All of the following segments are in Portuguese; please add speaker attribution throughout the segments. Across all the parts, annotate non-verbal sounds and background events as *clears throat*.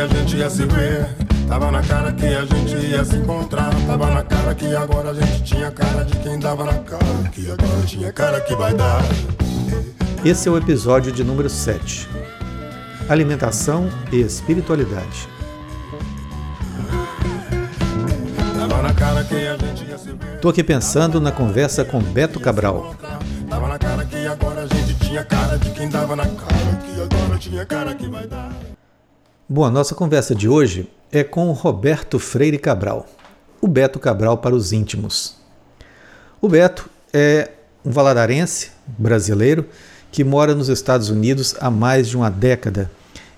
Speaker 1: a gente ia se ver. Tava na cara que a gente ia se encontrar. Tava na cara que agora a gente tinha cara de quem dava na cara. Que agora tinha cara que vai dar.
Speaker 2: Esse é o episódio de número 7. Alimentação e espiritualidade. Tô aqui pensando na conversa com Beto Cabral.
Speaker 1: Tava na cara que agora a gente tinha cara de quem dava na cara. Que agora tinha cara que vai dar.
Speaker 2: Bom, a nossa conversa de hoje é com Roberto Freire Cabral, o Beto Cabral para os íntimos. O Beto é um valadarense brasileiro que mora nos Estados Unidos há mais de uma década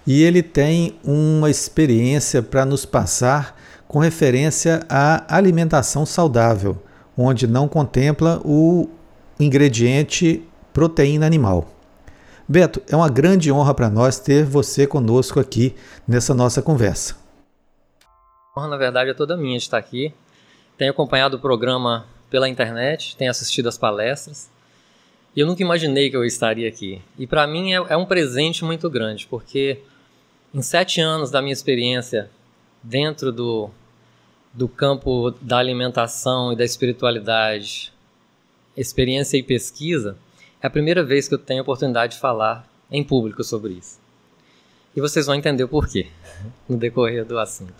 Speaker 2: e ele tem uma experiência para nos passar com referência à alimentação saudável, onde não contempla o ingrediente proteína animal. Beto, é uma grande honra para nós ter você conosco aqui nessa nossa conversa.
Speaker 3: Honra, na verdade, é toda minha de estar aqui. Tenho acompanhado o programa pela internet, tenho assistido as palestras e eu nunca imaginei que eu estaria aqui. E para mim é, é um presente muito grande, porque em sete anos da minha experiência dentro do, do campo da alimentação e da espiritualidade, experiência e pesquisa, é a primeira vez que eu tenho a oportunidade de falar em público sobre isso. E vocês vão entender o porquê no decorrer do assunto.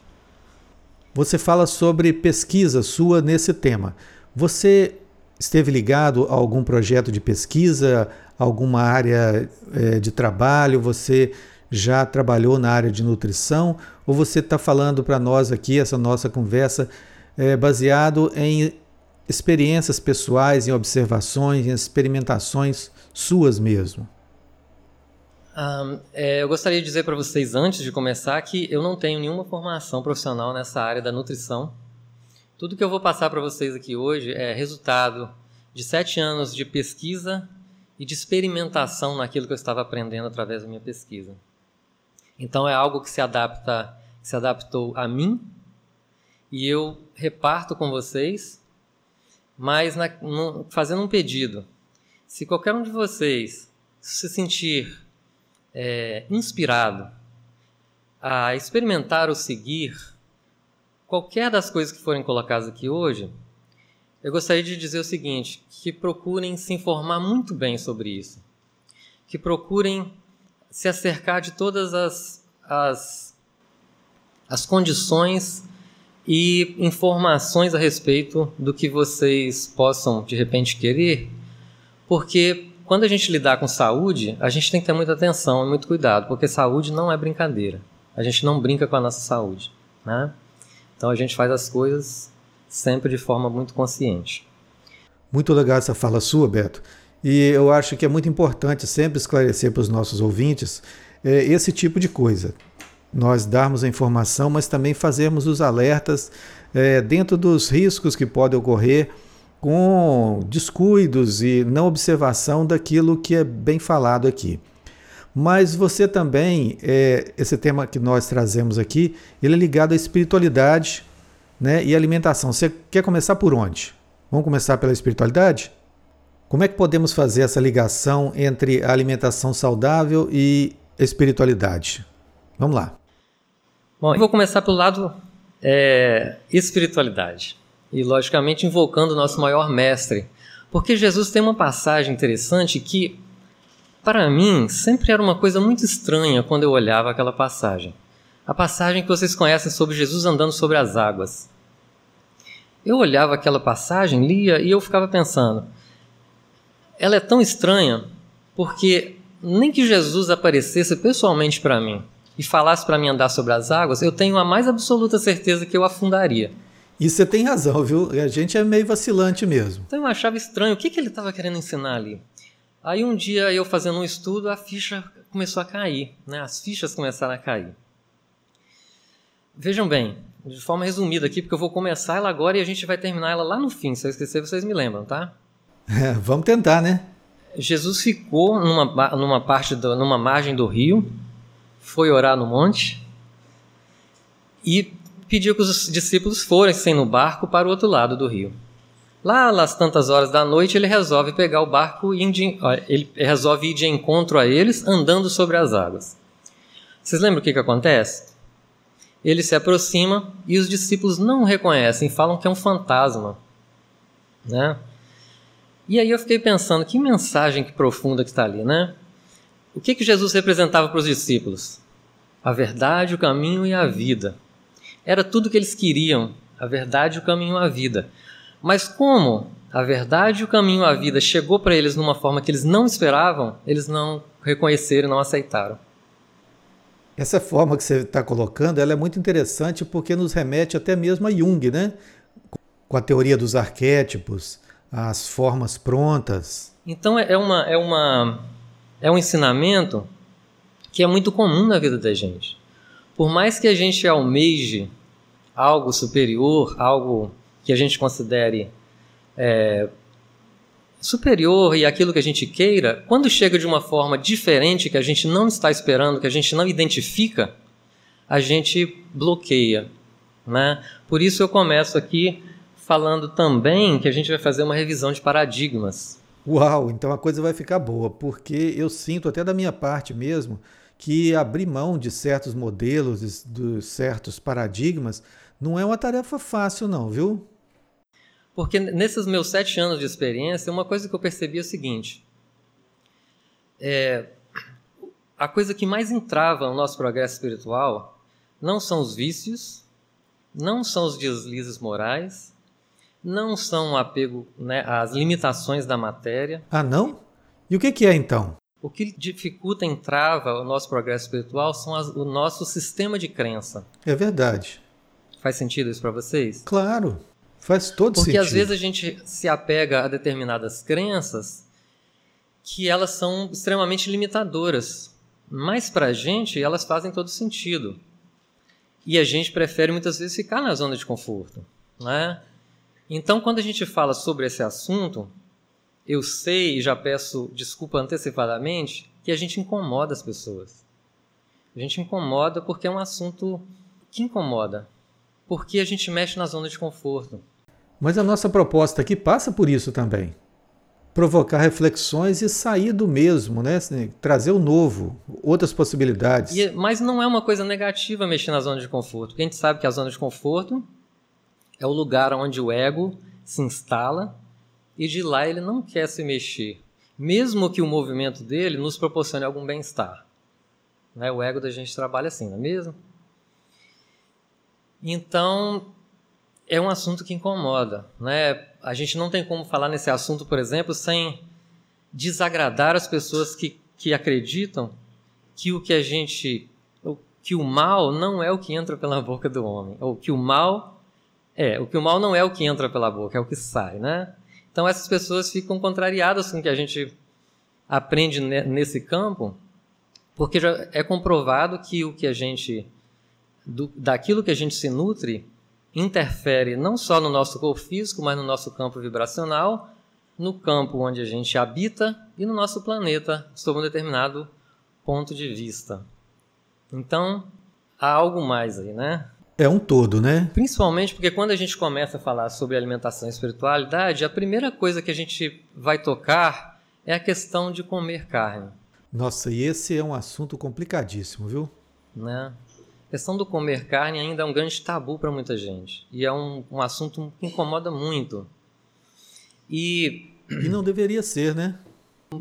Speaker 2: Você fala sobre pesquisa sua nesse tema. Você esteve ligado a algum projeto de pesquisa, alguma área é, de trabalho? Você já trabalhou na área de nutrição? Ou você está falando para nós aqui, essa nossa conversa, é baseado em experiências pessoais, em observações, em experimentações suas mesmo?
Speaker 3: Um, é, eu gostaria de dizer para vocês, antes de começar, que eu não tenho nenhuma formação profissional nessa área da nutrição. Tudo que eu vou passar para vocês aqui hoje é resultado de sete anos de pesquisa e de experimentação naquilo que eu estava aprendendo através da minha pesquisa. Então é algo que se adapta, se adaptou a mim e eu reparto com vocês, mas na, no, fazendo um pedido. Se qualquer um de vocês se sentir é, inspirado a experimentar ou seguir qualquer das coisas que forem colocadas aqui hoje, eu gostaria de dizer o seguinte: que procurem se informar muito bem sobre isso, que procurem se acercar de todas as, as, as condições e informações a respeito do que vocês possam de repente querer, porque quando a gente lidar com saúde, a gente tem que ter muita atenção e muito cuidado, porque saúde não é brincadeira. A gente não brinca com a nossa saúde, né? Então a gente faz as coisas sempre de forma muito consciente.
Speaker 2: Muito legal essa fala sua, Beto. E eu acho que é muito importante sempre esclarecer para os nossos ouvintes é, esse tipo de coisa. Nós darmos a informação, mas também fazermos os alertas é, dentro dos riscos que podem ocorrer com descuidos e não observação daquilo que é bem falado aqui. Mas você também, é, esse tema que nós trazemos aqui, ele é ligado à espiritualidade né, e alimentação. Você quer começar por onde? Vamos começar pela espiritualidade? Como é que podemos fazer essa ligação entre a alimentação saudável e espiritualidade? Vamos lá.
Speaker 3: Bom, eu vou começar pelo lado é, espiritualidade e, logicamente, invocando o nosso maior mestre. Porque Jesus tem uma passagem interessante que, para mim, sempre era uma coisa muito estranha quando eu olhava aquela passagem. A passagem que vocês conhecem sobre Jesus andando sobre as águas. Eu olhava aquela passagem, lia e eu ficava pensando: ela é tão estranha porque nem que Jesus aparecesse pessoalmente para mim e falasse para mim andar sobre as águas, eu tenho a mais absoluta certeza que eu afundaria.
Speaker 2: E você tem razão, viu? A gente é meio vacilante mesmo.
Speaker 3: Então eu achava estranho. O que, que ele estava querendo ensinar ali? Aí um dia eu fazendo um estudo, a ficha começou a cair. Né? As fichas começaram a cair. Vejam bem, de forma resumida aqui, porque eu vou começar ela agora e a gente vai terminar ela lá no fim. Se eu esquecer, vocês me lembram, tá? *laughs*
Speaker 2: É, vamos tentar, né?
Speaker 3: Jesus ficou numa, numa parte, do, numa margem do rio, foi orar no monte e pediu que os discípulos fossem no barco para o outro lado do rio. Lá, às tantas horas da noite, ele resolve pegar o barco e ele resolve ir de encontro a eles andando sobre as águas. Vocês lembram o que, que acontece? ele se aproxima e os discípulos não o reconhecem, falam que é um fantasma, né? E aí eu fiquei pensando, que mensagem que profunda que está ali, né? O que, que Jesus representava para os discípulos? A verdade, o caminho e a vida. Era tudo que eles queriam, a verdade, o caminho e a vida. Mas como a verdade, o caminho e a vida chegou para eles numa forma que eles não esperavam, eles não reconheceram, não aceitaram.
Speaker 2: Essa forma que você está colocando, ela é muito interessante porque nos remete até mesmo a Jung, né? Com a teoria dos arquétipos, as formas prontas.
Speaker 3: Então é uma é uma é um ensinamento que é muito comum na vida da gente. Por mais que a gente almeje algo superior, algo que a gente considere é, superior e aquilo que a gente queira, quando chega de uma forma diferente que a gente não está esperando, que a gente não identifica, a gente bloqueia. Né? Por isso eu começo aqui falando também que a gente vai fazer uma revisão de paradigmas.
Speaker 2: Uau, então a coisa vai ficar boa, porque eu sinto até da minha parte mesmo que abrir mão de certos modelos, de certos paradigmas, não é uma tarefa fácil, não, viu?
Speaker 3: Porque nesses meus sete anos de experiência, uma coisa que eu percebi é o seguinte: é, a coisa que mais entrava o nosso progresso espiritual não são os vícios, não são os deslizes morais, não são o apego né, às limitações da matéria.
Speaker 2: Ah, não? E o que, que é então?
Speaker 3: O que dificulta e entrava o nosso progresso espiritual são as, o nosso sistema de crença.
Speaker 2: É verdade.
Speaker 3: Faz sentido isso para vocês?
Speaker 2: Claro. Faz todo
Speaker 3: Porque
Speaker 2: sentido.
Speaker 3: às vezes a gente se apega a determinadas crenças que elas são extremamente limitadoras. Mas para a gente elas fazem todo sentido. E a gente prefere muitas vezes ficar na zona de conforto. Né? Então, quando a gente fala sobre esse assunto, eu sei e já peço desculpa antecipadamente que a gente incomoda as pessoas. A gente incomoda porque é um assunto que incomoda. Porque a gente mexe na zona de conforto.
Speaker 2: Mas a nossa proposta aqui passa por isso também. Provocar reflexões e sair do mesmo, né? Assim, trazer o novo, outras possibilidades.
Speaker 3: E, mas não é uma coisa negativa mexer na zona de conforto. Porque a gente sabe que a zona de conforto é o lugar onde o ego se instala e de lá ele não quer se mexer, mesmo que o movimento dele nos proporcione algum bem-estar. Né? O ego da gente trabalha assim, não é mesmo? Então, é um assunto que incomoda. Né? A gente não tem como falar nesse assunto, por exemplo, sem desagradar as pessoas que, que acreditam que o que a gente. que o mal não é o que entra pela boca do homem. Ou que o mal. É, o que o mal não é o que entra pela boca, é o que sai, né? Então essas pessoas ficam contrariadas com o que a gente aprende nesse campo, porque já é comprovado que o que a gente. Do, daquilo que a gente se nutre interfere não só no nosso corpo físico, mas no nosso campo vibracional, no campo onde a gente habita e no nosso planeta, sob um determinado ponto de vista. Então, há algo mais aí, né?
Speaker 2: É um todo, né?
Speaker 3: Principalmente porque quando a gente começa a falar sobre alimentação e espiritualidade, a primeira coisa que a gente vai tocar é a questão de comer carne.
Speaker 2: Nossa, e esse é um assunto complicadíssimo, viu?
Speaker 3: Né? A questão do comer carne ainda é um grande tabu para muita gente. E é um, um assunto que incomoda muito. E,
Speaker 2: e não deveria ser, né?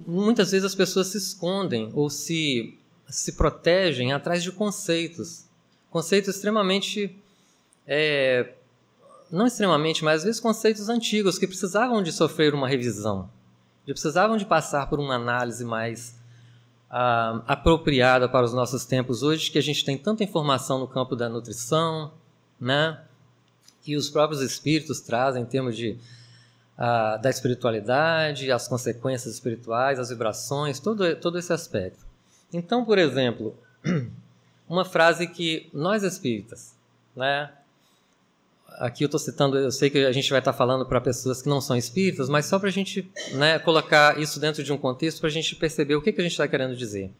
Speaker 3: Muitas vezes as pessoas se escondem ou se, se protegem atrás de conceitos. Conceitos extremamente. É, não extremamente, mas às vezes conceitos antigos que precisavam de sofrer uma revisão, que precisavam de passar por uma análise mais uh, apropriada para os nossos tempos hoje, que a gente tem tanta informação no campo da nutrição, né? E os próprios espíritos trazem em termos de uh, da espiritualidade, as consequências espirituais, as vibrações, todo, todo esse aspecto. Então, por exemplo, *clears throat* uma frase que nós espíritas, né? Aqui eu estou citando, eu sei que a gente vai estar falando para pessoas que não são espíritas, mas só para a gente né, colocar isso dentro de um contexto para a gente perceber o que, que a gente está querendo dizer.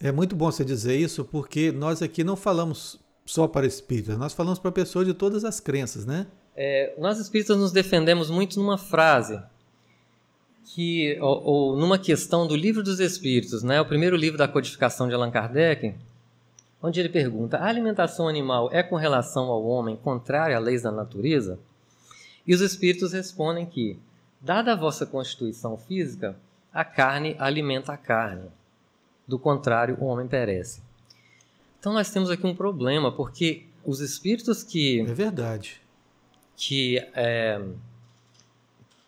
Speaker 2: É muito bom você dizer isso, porque nós aqui não falamos só para espíritas, nós falamos para pessoas de todas as crenças, né?
Speaker 3: É, nós espíritas nos defendemos muito numa frase que ou, ou, numa questão do livro dos espíritos, né? O primeiro livro da codificação de Allan Kardec, onde ele pergunta: a alimentação animal é com relação ao homem contrária às leis da natureza? E os espíritos respondem que, dada a vossa constituição física, a carne alimenta a carne. Do contrário, o homem perece. Então nós temos aqui um problema, porque os espíritos que.
Speaker 2: É verdade.
Speaker 3: Que, é,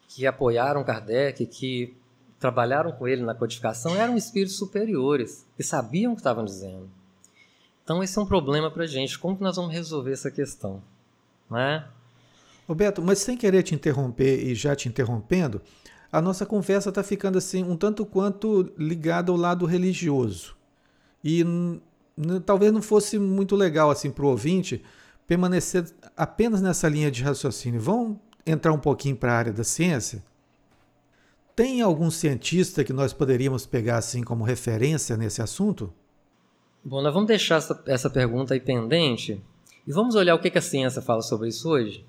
Speaker 3: que apoiaram Kardec, que trabalharam com ele na codificação, eram espíritos superiores, que sabiam o que estavam dizendo. Então esse é um problema para a gente. Como que nós vamos resolver essa questão? Né?
Speaker 2: Roberto, mas sem querer te interromper e já te interrompendo, a nossa conversa está ficando assim um tanto quanto ligada ao lado religioso. E talvez não fosse muito legal assim para o ouvinte permanecer apenas nessa linha de raciocínio. Vamos entrar um pouquinho para a área da ciência? Tem algum cientista que nós poderíamos pegar assim como referência nesse assunto?
Speaker 3: Bom, nós vamos deixar essa, essa pergunta aí pendente e vamos olhar o que, que a ciência fala sobre isso hoje.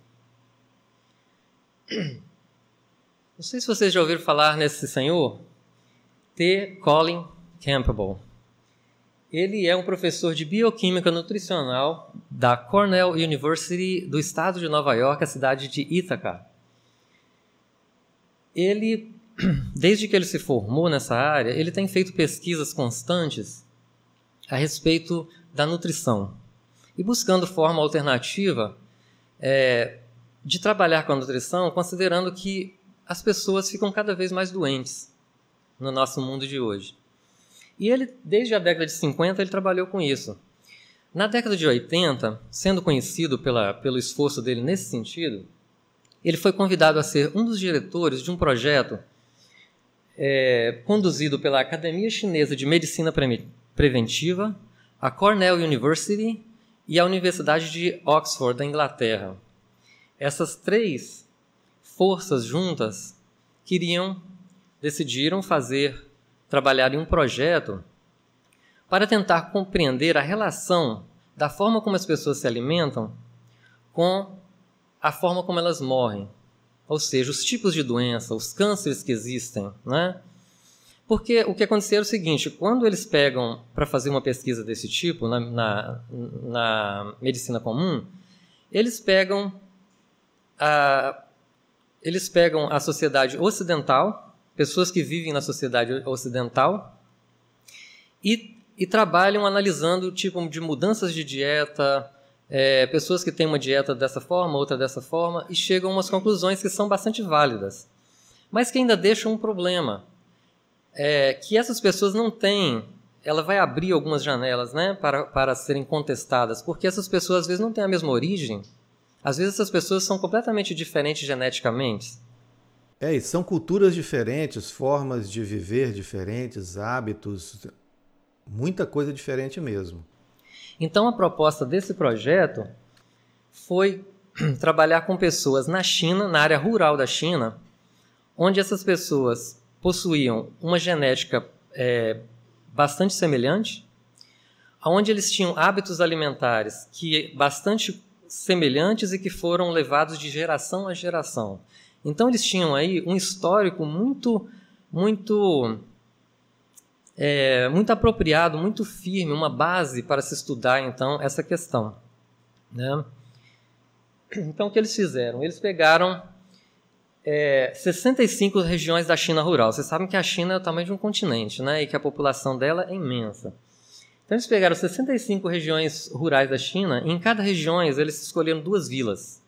Speaker 3: Não sei se vocês já ouviram falar nesse senhor, T. Colin Campbell. Ele é um professor de bioquímica nutricional da Cornell University do estado de Nova York, a cidade de Ithaca. Ele, *clears throat* desde que ele se formou nessa área, ele tem feito pesquisas constantes a respeito da nutrição e buscando forma alternativa é, de trabalhar com a nutrição, considerando que as pessoas ficam cada vez mais doentes no nosso mundo de hoje. E ele, desde a década de 50, ele trabalhou com isso. Na década de 80, sendo conhecido pela, pelo esforço dele nesse sentido, ele foi convidado a ser um dos diretores de um projeto é, conduzido pela Academia Chinesa de Medicina preventiva, a Cornell University e a Universidade de Oxford, da Inglaterra. Essas três forças juntas queriam, decidiram fazer, trabalhar em um projeto para tentar compreender a relação da forma como as pessoas se alimentam com a forma como elas morrem. Ou seja, os tipos de doença, os cânceres que existem, né? Porque o que aconteceu é o seguinte: quando eles pegam para fazer uma pesquisa desse tipo na, na, na, medicina comum, eles pegam a, eles pegam a sociedade ocidental, pessoas que vivem na sociedade ocidental, e, e trabalham analisando tipo de mudanças de dieta, é, pessoas que têm uma dieta dessa forma, outra dessa forma, e chegam a umas conclusões que são bastante válidas, mas que ainda deixam um problema é, que essas pessoas não têm. Ela vai abrir algumas janelas né, para, para serem contestadas, porque essas pessoas às vezes não têm a mesma origem. Às vezes essas pessoas são completamente diferentes geneticamente.
Speaker 2: É, e são culturas diferentes, formas de viver diferentes, hábitos, muita coisa diferente mesmo.
Speaker 3: Então a proposta desse projeto foi *clears throat* trabalhar com pessoas na China, na área rural da China, onde essas pessoas possuíam uma genética é, bastante semelhante, onde eles tinham hábitos alimentares que bastante semelhantes e que foram levados de geração a geração. Então eles tinham aí um histórico muito, muito, é, muito apropriado, muito firme, uma base para se estudar então essa questão. Né? Então o que eles fizeram? Eles pegaram é, 65 regiões da China rural. Vocês sabem que a China é o tamanho de um continente, né? E que a população dela é imensa. Então eles pegaram 65 regiões rurais da China e em cada região eles escolheram duas vilas.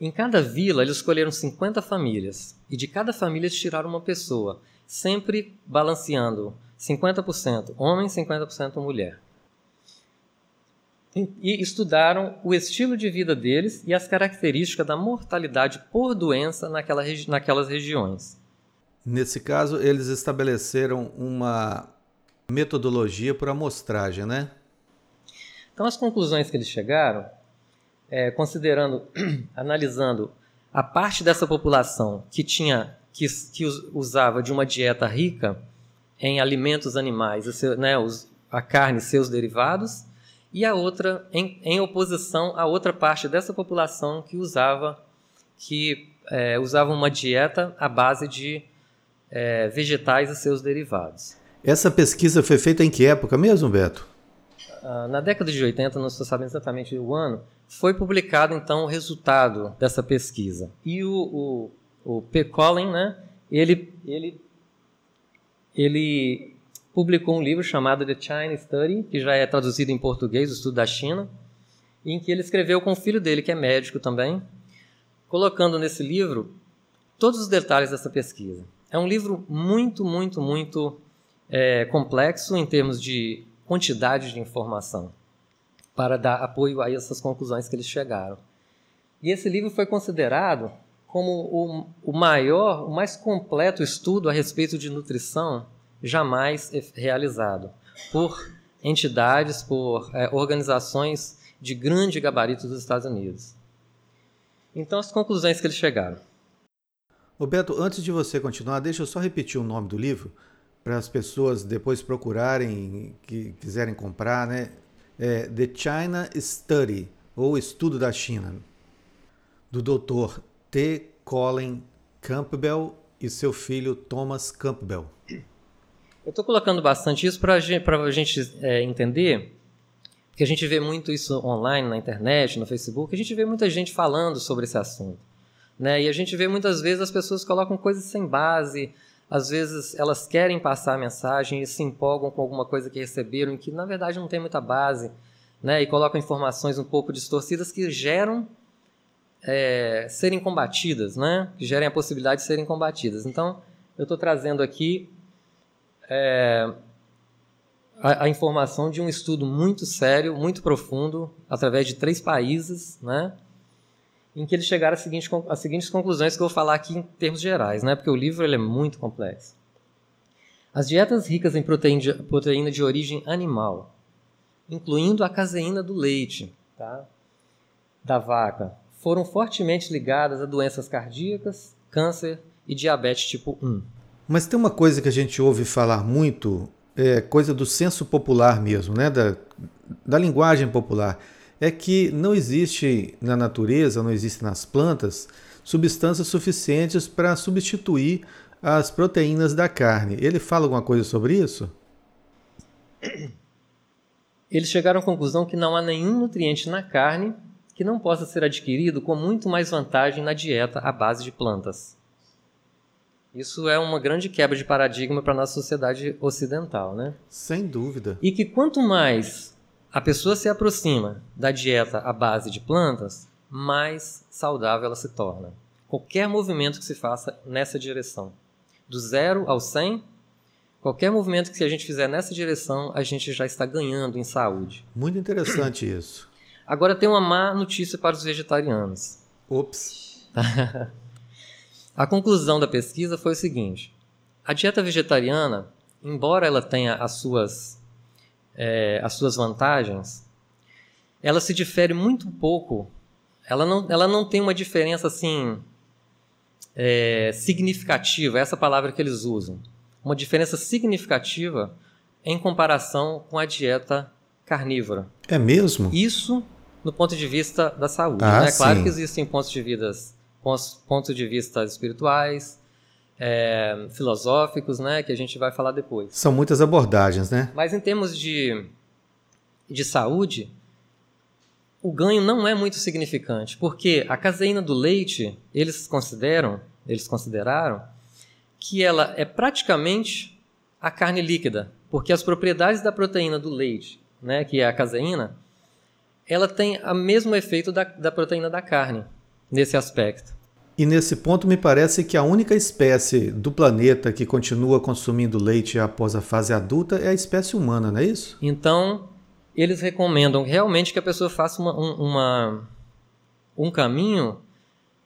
Speaker 3: Em cada vila eles escolheram 50 famílias e de cada família eles tiraram uma pessoa, sempre balanceando 50% homem, 50% mulher e estudaram o estilo de vida deles e as características da mortalidade por doença naquela regi naquelas regiões.
Speaker 2: Nesse caso, eles estabeleceram uma metodologia por amostragem, né?
Speaker 3: Então, as conclusões que eles chegaram, é, considerando, *clears throat* analisando a parte dessa população que tinha que, que usava de uma dieta rica em alimentos animais, né, a carne e seus derivados, e a outra em, em oposição à outra parte dessa população que usava que é, usava uma dieta à base de é, vegetais e seus derivados.
Speaker 2: Essa pesquisa foi feita em que época mesmo, Beto?
Speaker 3: uh, na década de 80, não estou sabendo exatamente o ano, foi publicado então o resultado dessa pesquisa. E o, o, o P. Collin, né, ele, ele, ele publicou um livro chamado The China Study, que já é traduzido em português, o estudo da China, em que ele escreveu com o filho dele, que é médico também, colocando nesse livro todos os detalhes dessa pesquisa. É um livro muito, muito, muito é, complexo em termos de quantidade de informação para dar apoio a essas conclusões que eles chegaram. E esse livro foi considerado como o, o maior, o mais completo estudo a respeito de nutrição jamais realizado por entidades, por é, organizações de grande gabarito dos Estados Unidos. Então, as conclusões que eles chegaram.
Speaker 2: Roberto, antes de você continuar, deixa eu só repetir o nome do livro para as pessoas depois procurarem, que quiserem comprar, né? É The China Study, ou Estudo da China, do Dr. T. Colin Campbell e seu filho Thomas Campbell.
Speaker 3: Eu estou colocando bastante isso para a gente é, entender porque a gente vê muito isso online, na internet, no Facebook, a gente vê muita gente falando sobre esse assunto. Né? E a gente vê muitas vezes as pessoas colocam coisas sem base, às vezes elas querem passar a mensagem e se empolgam com alguma coisa que receberam que na verdade não tem muita base, né? e colocam informações um pouco distorcidas que geram é, serem combatidas, né? que gerem a possibilidade de serem combatidas. Então, eu estou trazendo aqui é, a, a, informação de um estudo muito sério, muito profundo, através de três países, né? em que eles chegaram às seguintes, conclusões que eu vou falar aqui em termos gerais, né? porque o livro ele é muito complexo. As dietas ricas em proteína de, proteína de origem animal, incluindo a caseína do leite tá? da vaca, foram fortemente ligadas a doenças cardíacas, câncer e diabetes tipo 1.
Speaker 2: Mas tem uma coisa que a gente ouve falar muito é, coisa do senso popular mesmo, né? da, da linguagem popular, é que não existe na natureza, não existe nas plantas, substâncias suficientes para substituir as proteínas da carne. Ele fala alguma coisa sobre isso?
Speaker 3: Eles chegaram à conclusão que não há nenhum nutriente na carne que não possa ser adquirido com muito mais vantagem na dieta à base de plantas. Isso é uma grande quebra de paradigma para a nossa sociedade ocidental, né?
Speaker 2: Sem dúvida.
Speaker 3: E que quanto mais a pessoa se aproxima da dieta à base de plantas, mais saudável ela se torna. Qualquer movimento que se faça nessa direção, do zero ao 100, qualquer movimento que a gente fizer nessa direção, a gente já está ganhando em saúde.
Speaker 2: Muito interessante isso.
Speaker 3: Agora tem uma má notícia para os vegetarianos.
Speaker 2: Ops. *laughs*
Speaker 3: A conclusão da pesquisa foi o seguinte: a dieta vegetariana, embora ela tenha as suas, é, as suas vantagens, ela se difere muito pouco. Ela não, ela não tem uma diferença assim é, significativa, essa palavra que eles usam. Uma diferença significativa em comparação com a dieta carnívora.
Speaker 2: É mesmo?
Speaker 3: Isso no ponto de vista da saúde. Ah, né? Claro que existem pontos de vidas pontos de vista espirituais, é, filosóficos, né, que a gente vai falar depois.
Speaker 2: São muitas abordagens, né?
Speaker 3: Mas em termos de, de saúde, o ganho não é muito significante, porque a caseína do leite, eles consideram, eles consideraram que ela é praticamente a carne líquida, porque as propriedades da proteína do leite, né, que é a caseína, ela tem o mesmo efeito da, da proteína da carne nesse aspecto.
Speaker 2: E nesse ponto me parece que a única espécie do planeta que continua consumindo leite após a fase adulta é a espécie humana, não é isso?
Speaker 3: Então, eles recomendam realmente que a pessoa faça uma, um, uma, um caminho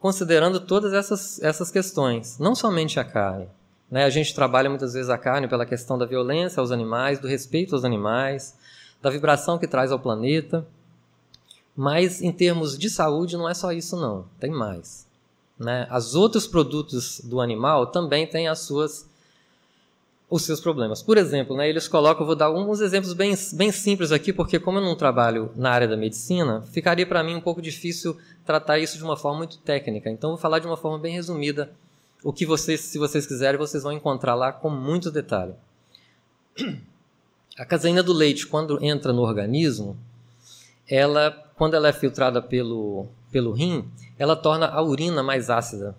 Speaker 3: considerando todas essas, essas questões, não somente a carne. Né? A gente trabalha muitas vezes a carne pela questão da violência aos animais, do respeito aos animais, da vibração que traz ao planeta. Mas em termos de saúde não é só isso não, tem mais. Né? Os outros produtos do animal também têm as suas os seus problemas. Por exemplo, né, eles colocam, vou dar alguns exemplos bem, bem simples aqui, porque como eu não trabalho na área da medicina, ficaria para mim um pouco difícil tratar isso de uma forma muito técnica. Então, vou falar de uma forma bem resumida. O que vocês, se vocês quiserem, vocês vão encontrar lá com muito detalhe. a caseína do leite, quando entra no organismo, ela, quando ela é filtrada pelo, pelo rim, ela torna a urina mais ácida.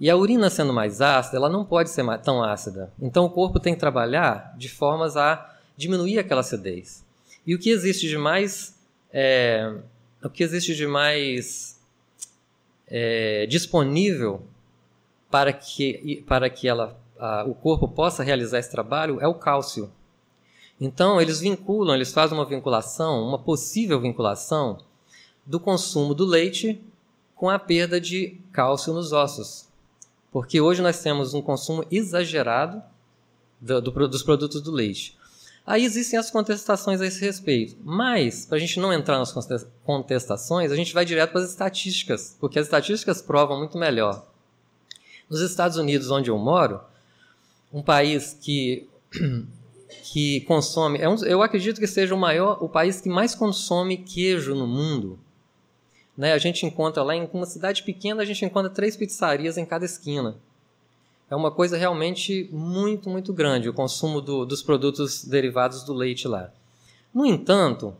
Speaker 3: E a urina sendo mais ácida, ela não pode ser tão ácida. Então o corpo tem que trabalhar de formas a diminuir aquela acidez. E o que existe de mais, é, o que existe de mais é, disponível para que, para que ela, a, o corpo possa realizar esse trabalho é o cálcio. Então, eles vinculam, eles fazem uma vinculação, uma possível vinculação do consumo do leite com a perda de cálcio nos ossos. Porque hoje nós temos um consumo exagerado do, do, dos produtos do leite. Aí existem as contestações a esse respeito. Mas, para a gente não entrar nas contestações, a gente vai direto para as estatísticas, porque as estatísticas provam muito melhor. Nos Estados Unidos, onde eu moro, um país que que consome, é um, eu acredito que seja o maior, o país que mais consome queijo no mundo. Né? A gente encontra lá em uma cidade pequena, a gente encontra três pizzarias em cada esquina. É uma coisa realmente muito, muito grande o consumo do, dos produtos derivados do leite lá. No entanto,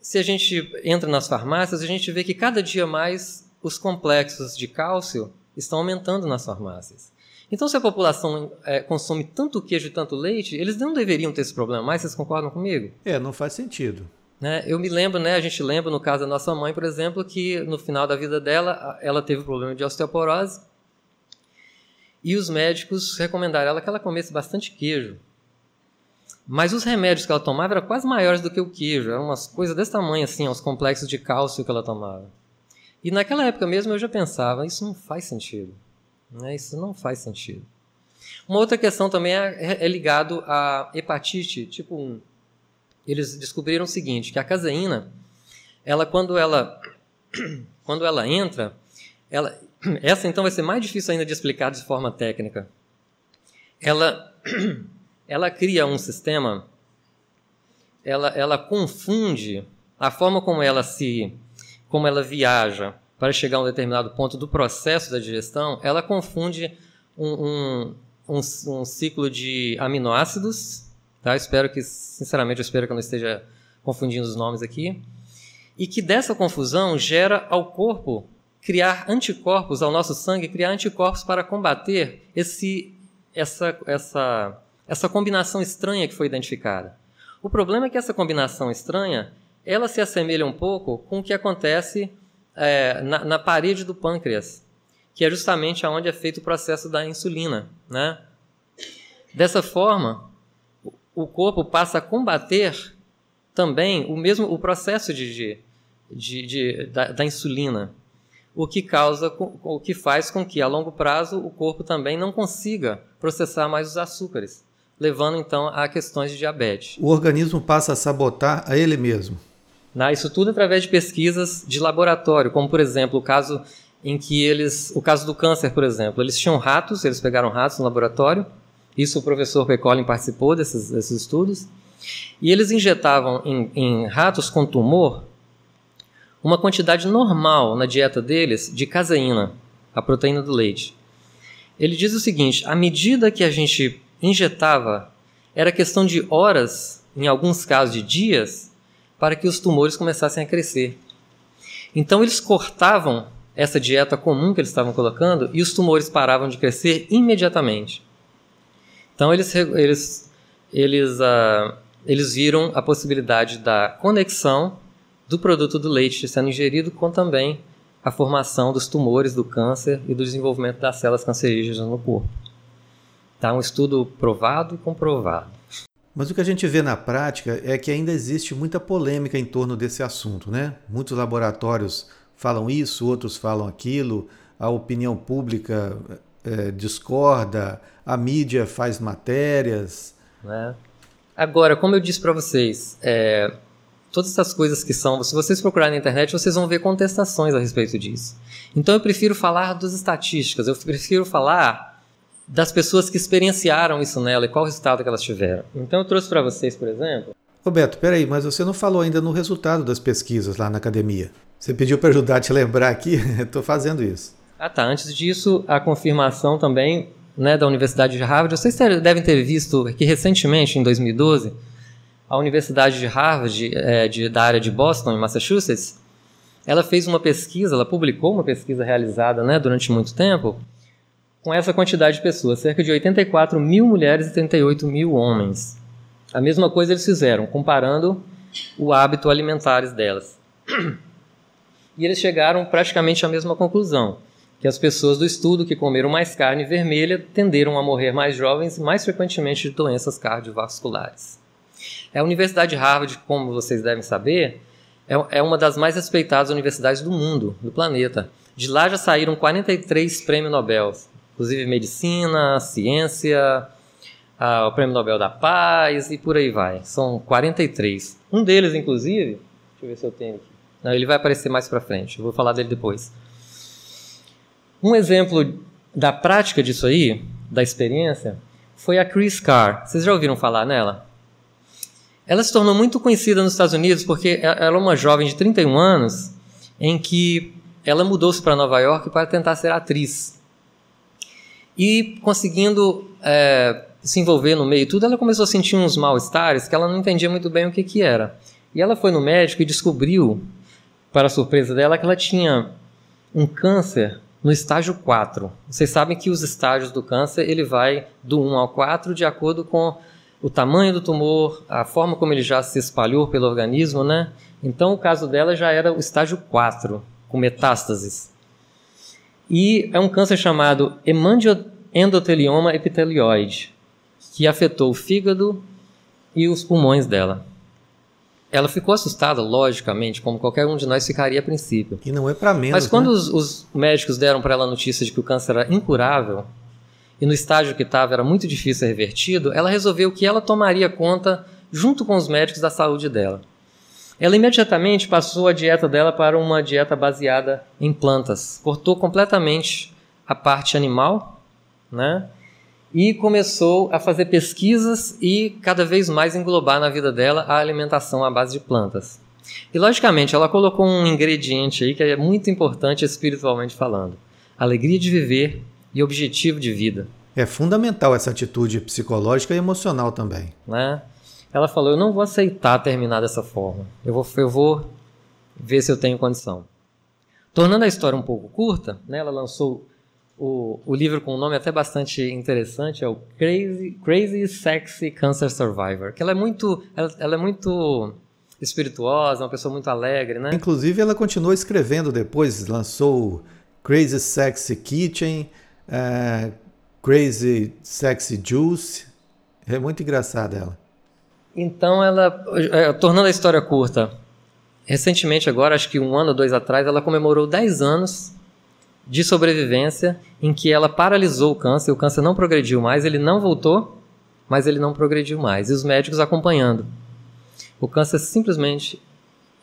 Speaker 3: se a gente entra nas farmácias, a gente vê que cada dia mais os complexos de cálcio estão aumentando nas farmácias. Então, se a população é, consome tanto queijo e tanto leite, eles não deveriam ter esse problema mais, vocês concordam comigo?
Speaker 2: É, não faz sentido.
Speaker 3: Né? Eu me lembro, né, a gente lembra no caso da nossa mãe, por exemplo, que no final da vida dela, ela teve problema de osteoporose e os médicos recomendaram ela que ela comesse bastante queijo. Mas os remédios que ela tomava eram quase maiores do que o queijo, eram umas coisas desse tamanho assim, os complexos de cálcio que ela tomava. E naquela época mesmo eu já pensava, isso não faz sentido. Né? Isso não faz sentido. Uma outra questão também é, é ligado à hepatite tipo 1. Eles descobriram o seguinte, que a caseína, ela quando ela *clears throat* quando ela entra, ela *clears throat* essa então vai ser mais difícil ainda de explicar de forma técnica. Ela *clears throat* ela cria um sistema ela, ela confunde a forma como ela se como ela viaja para chegar a um determinado ponto do processo da digestão, ela confunde um, um, um, um ciclo de aminoácidos, tá? espero que, sinceramente, eu espero que eu não esteja confundindo os nomes aqui, e que dessa confusão gera ao corpo criar anticorpos, ao nosso sangue criar anticorpos para combater esse, essa, essa, essa combinação estranha que foi identificada. O problema é que essa combinação estranha, ela se assemelha um pouco com o que acontece é, na, na, parede do pâncreas, que é justamente aonde é feito o processo da insulina. Né? Dessa forma, o corpo passa a combater também o mesmo o processo de, de, de da, da, insulina, o que causa, o que faz com que a longo prazo o corpo também não consiga processar mais os açúcares, levando então a questões de diabetes.
Speaker 2: O organismo passa a sabotar a ele mesmo.
Speaker 3: Né? Isso tudo através de pesquisas de laboratório, como por exemplo o caso em que eles, o caso do câncer, por exemplo, eles tinham ratos, eles pegaram ratos no laboratório, isso o professor Pecolin participou desses, desses estudos, e eles injetavam em, em ratos com tumor uma quantidade normal na dieta deles de caseína, a proteína do leite. Ele diz o seguinte: à medida que a gente injetava, era questão de horas, em alguns casos de dias, para que os tumores começassem a crescer. Então eles cortavam essa dieta comum que eles estavam colocando e os tumores paravam de crescer imediatamente. Então eles, eles, eles, uh, eles viram a possibilidade da conexão do produto do leite sendo ingerido com também a formação dos tumores, do câncer e do desenvolvimento das células cancerígenas no corpo. Tá um estudo provado e comprovado.
Speaker 2: Mas o que a gente vê na prática é que ainda existe muita polêmica em torno desse assunto, né? Muitos laboratórios falam isso, outros falam aquilo, a opinião pública é, discorda, a mídia faz matérias.
Speaker 3: É. Agora, como eu disse para vocês, é, todas essas coisas que são, se vocês procurarem na internet, vocês vão ver contestações a respeito disso. Então eu prefiro falar das estatísticas, eu prefiro falar das pessoas que experienciaram isso nela e qual o resultado que elas tiveram. Então eu trouxe para vocês, por exemplo.
Speaker 2: Roberto, peraí, mas você não falou ainda no resultado das pesquisas lá na academia. Você pediu para ajudar a te lembrar aqui, *laughs* estou fazendo isso.
Speaker 3: Ah tá, antes disso, a confirmação também né, da Universidade de Harvard. Vocês devem ter visto que recentemente, em 2012, a Universidade de Harvard, é, de, da área de Boston, em Massachusetts, ela fez uma pesquisa, ela publicou uma pesquisa realizada né, durante muito tempo com essa quantidade de pessoas, cerca de 84 mil mulheres e 38 mil homens. A mesma coisa eles fizeram, comparando o hábito alimentares delas. E eles chegaram praticamente à mesma conclusão, que as pessoas do estudo que comeram mais carne vermelha tenderam a morrer mais jovens e mais frequentemente de doenças cardiovasculares. A Universidade de Harvard, como vocês devem saber, é, é uma das mais respeitadas universidades do mundo, do planeta. De lá já saíram 43 prêmios Nobel, inclusive medicina, ciência, o Prêmio Nobel da Paz e por aí vai. São 43. Um deles, inclusive, deixa eu ver se eu tenho aqui. Não, ele vai aparecer mais para frente, eu vou falar dele depois. Um exemplo da prática disso aí, da experiência, foi a Chris Carr. Vocês já ouviram falar nela? Ela se tornou muito conhecida nos Estados Unidos porque ela é uma jovem de 31 anos em que ela mudou-se para Nova York para tentar ser atriz. E conseguindo é, se envolver no meio tudo, ela começou a sentir uns mal-estares que ela não entendia muito bem o que, que era. E ela foi no médico e descobriu, para surpresa dela, que ela tinha um câncer no estágio 4. Vocês sabem que os estágios do câncer ele vai do 1 ao 4 de acordo com o tamanho do tumor, a forma como ele já se espalhou pelo organismo, né? Então o caso dela já era o estágio 4, com metástases. E é um câncer chamado hemangiendotelioma epitelioide, que afetou o fígado e os pulmões dela. Ela ficou assustada, logicamente, como qualquer um de nós ficaria a princípio.
Speaker 2: E não é para menos.
Speaker 3: Mas quando
Speaker 2: né?
Speaker 3: os, os médicos deram para ela a notícia de que o câncer era incurável, e no estágio que estava era muito difícil ser revertido, ela resolveu que ela tomaria conta junto com os médicos da saúde dela. Ela imediatamente passou a dieta dela para uma dieta baseada em plantas. Cortou completamente a parte animal, né? E começou a fazer pesquisas e cada vez mais englobar na vida dela a alimentação à base de plantas. E logicamente ela colocou um ingrediente aí que é muito importante espiritualmente falando: alegria de viver e objetivo de vida.
Speaker 2: É fundamental essa atitude psicológica e emocional também.
Speaker 3: Né? Ela falou: Eu não vou aceitar terminar dessa forma. Eu vou, eu vou ver se eu tenho condição. Tornando a história um pouco curta, né, ela lançou o, o livro com um nome até bastante interessante, é o Crazy, Crazy Sexy Cancer Survivor. Que ela é muito, ela, ela é muito espirituosa, uma pessoa muito alegre, né?
Speaker 2: Inclusive, ela continuou escrevendo depois, lançou Crazy Sexy Kitchen, é, Crazy Sexy Juice. É muito engraçada ela.
Speaker 3: Então, ela, é, tornando a história curta, recentemente, agora, acho que um ano ou dois atrás, ela comemorou 10 anos de sobrevivência em que ela paralisou o câncer. O câncer não progrediu mais, ele não voltou, mas ele não progrediu mais. E os médicos acompanhando. O câncer simplesmente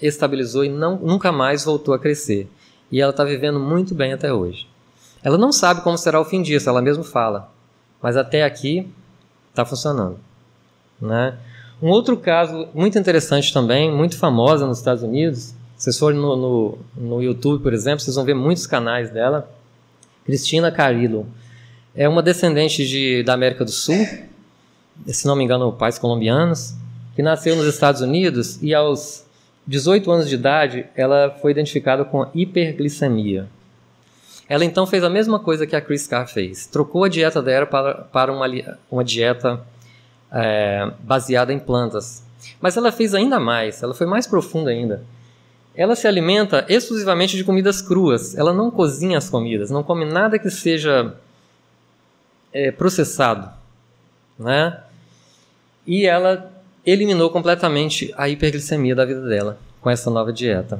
Speaker 3: estabilizou e não, nunca mais voltou a crescer. E ela está vivendo muito bem até hoje. Ela não sabe como será o fim disso, ela mesma fala. Mas até aqui está funcionando. Né? Um outro caso muito interessante também, muito famosa nos Estados Unidos, se vocês forem no, no, no, YouTube, por exemplo, vocês vão ver muitos canais dela. Cristina Carillo. É uma descendente de, da América do Sul, se não me engano, pais colombianos, que nasceu nos Estados Unidos e aos 18 anos de idade ela foi identificada com hiperglicemia. Ela então fez a mesma coisa que a Chris Carr fez. Trocou a dieta dela para, para uma, uma dieta é, baseada em plantas. Mas ela fez ainda mais, ela foi mais profunda ainda. Ela se alimenta exclusivamente de comidas cruas. Ela não cozinha as comidas, não come nada que seja é, processado. Né? E ela eliminou completamente a hiperglicemia da vida dela com essa nova dieta.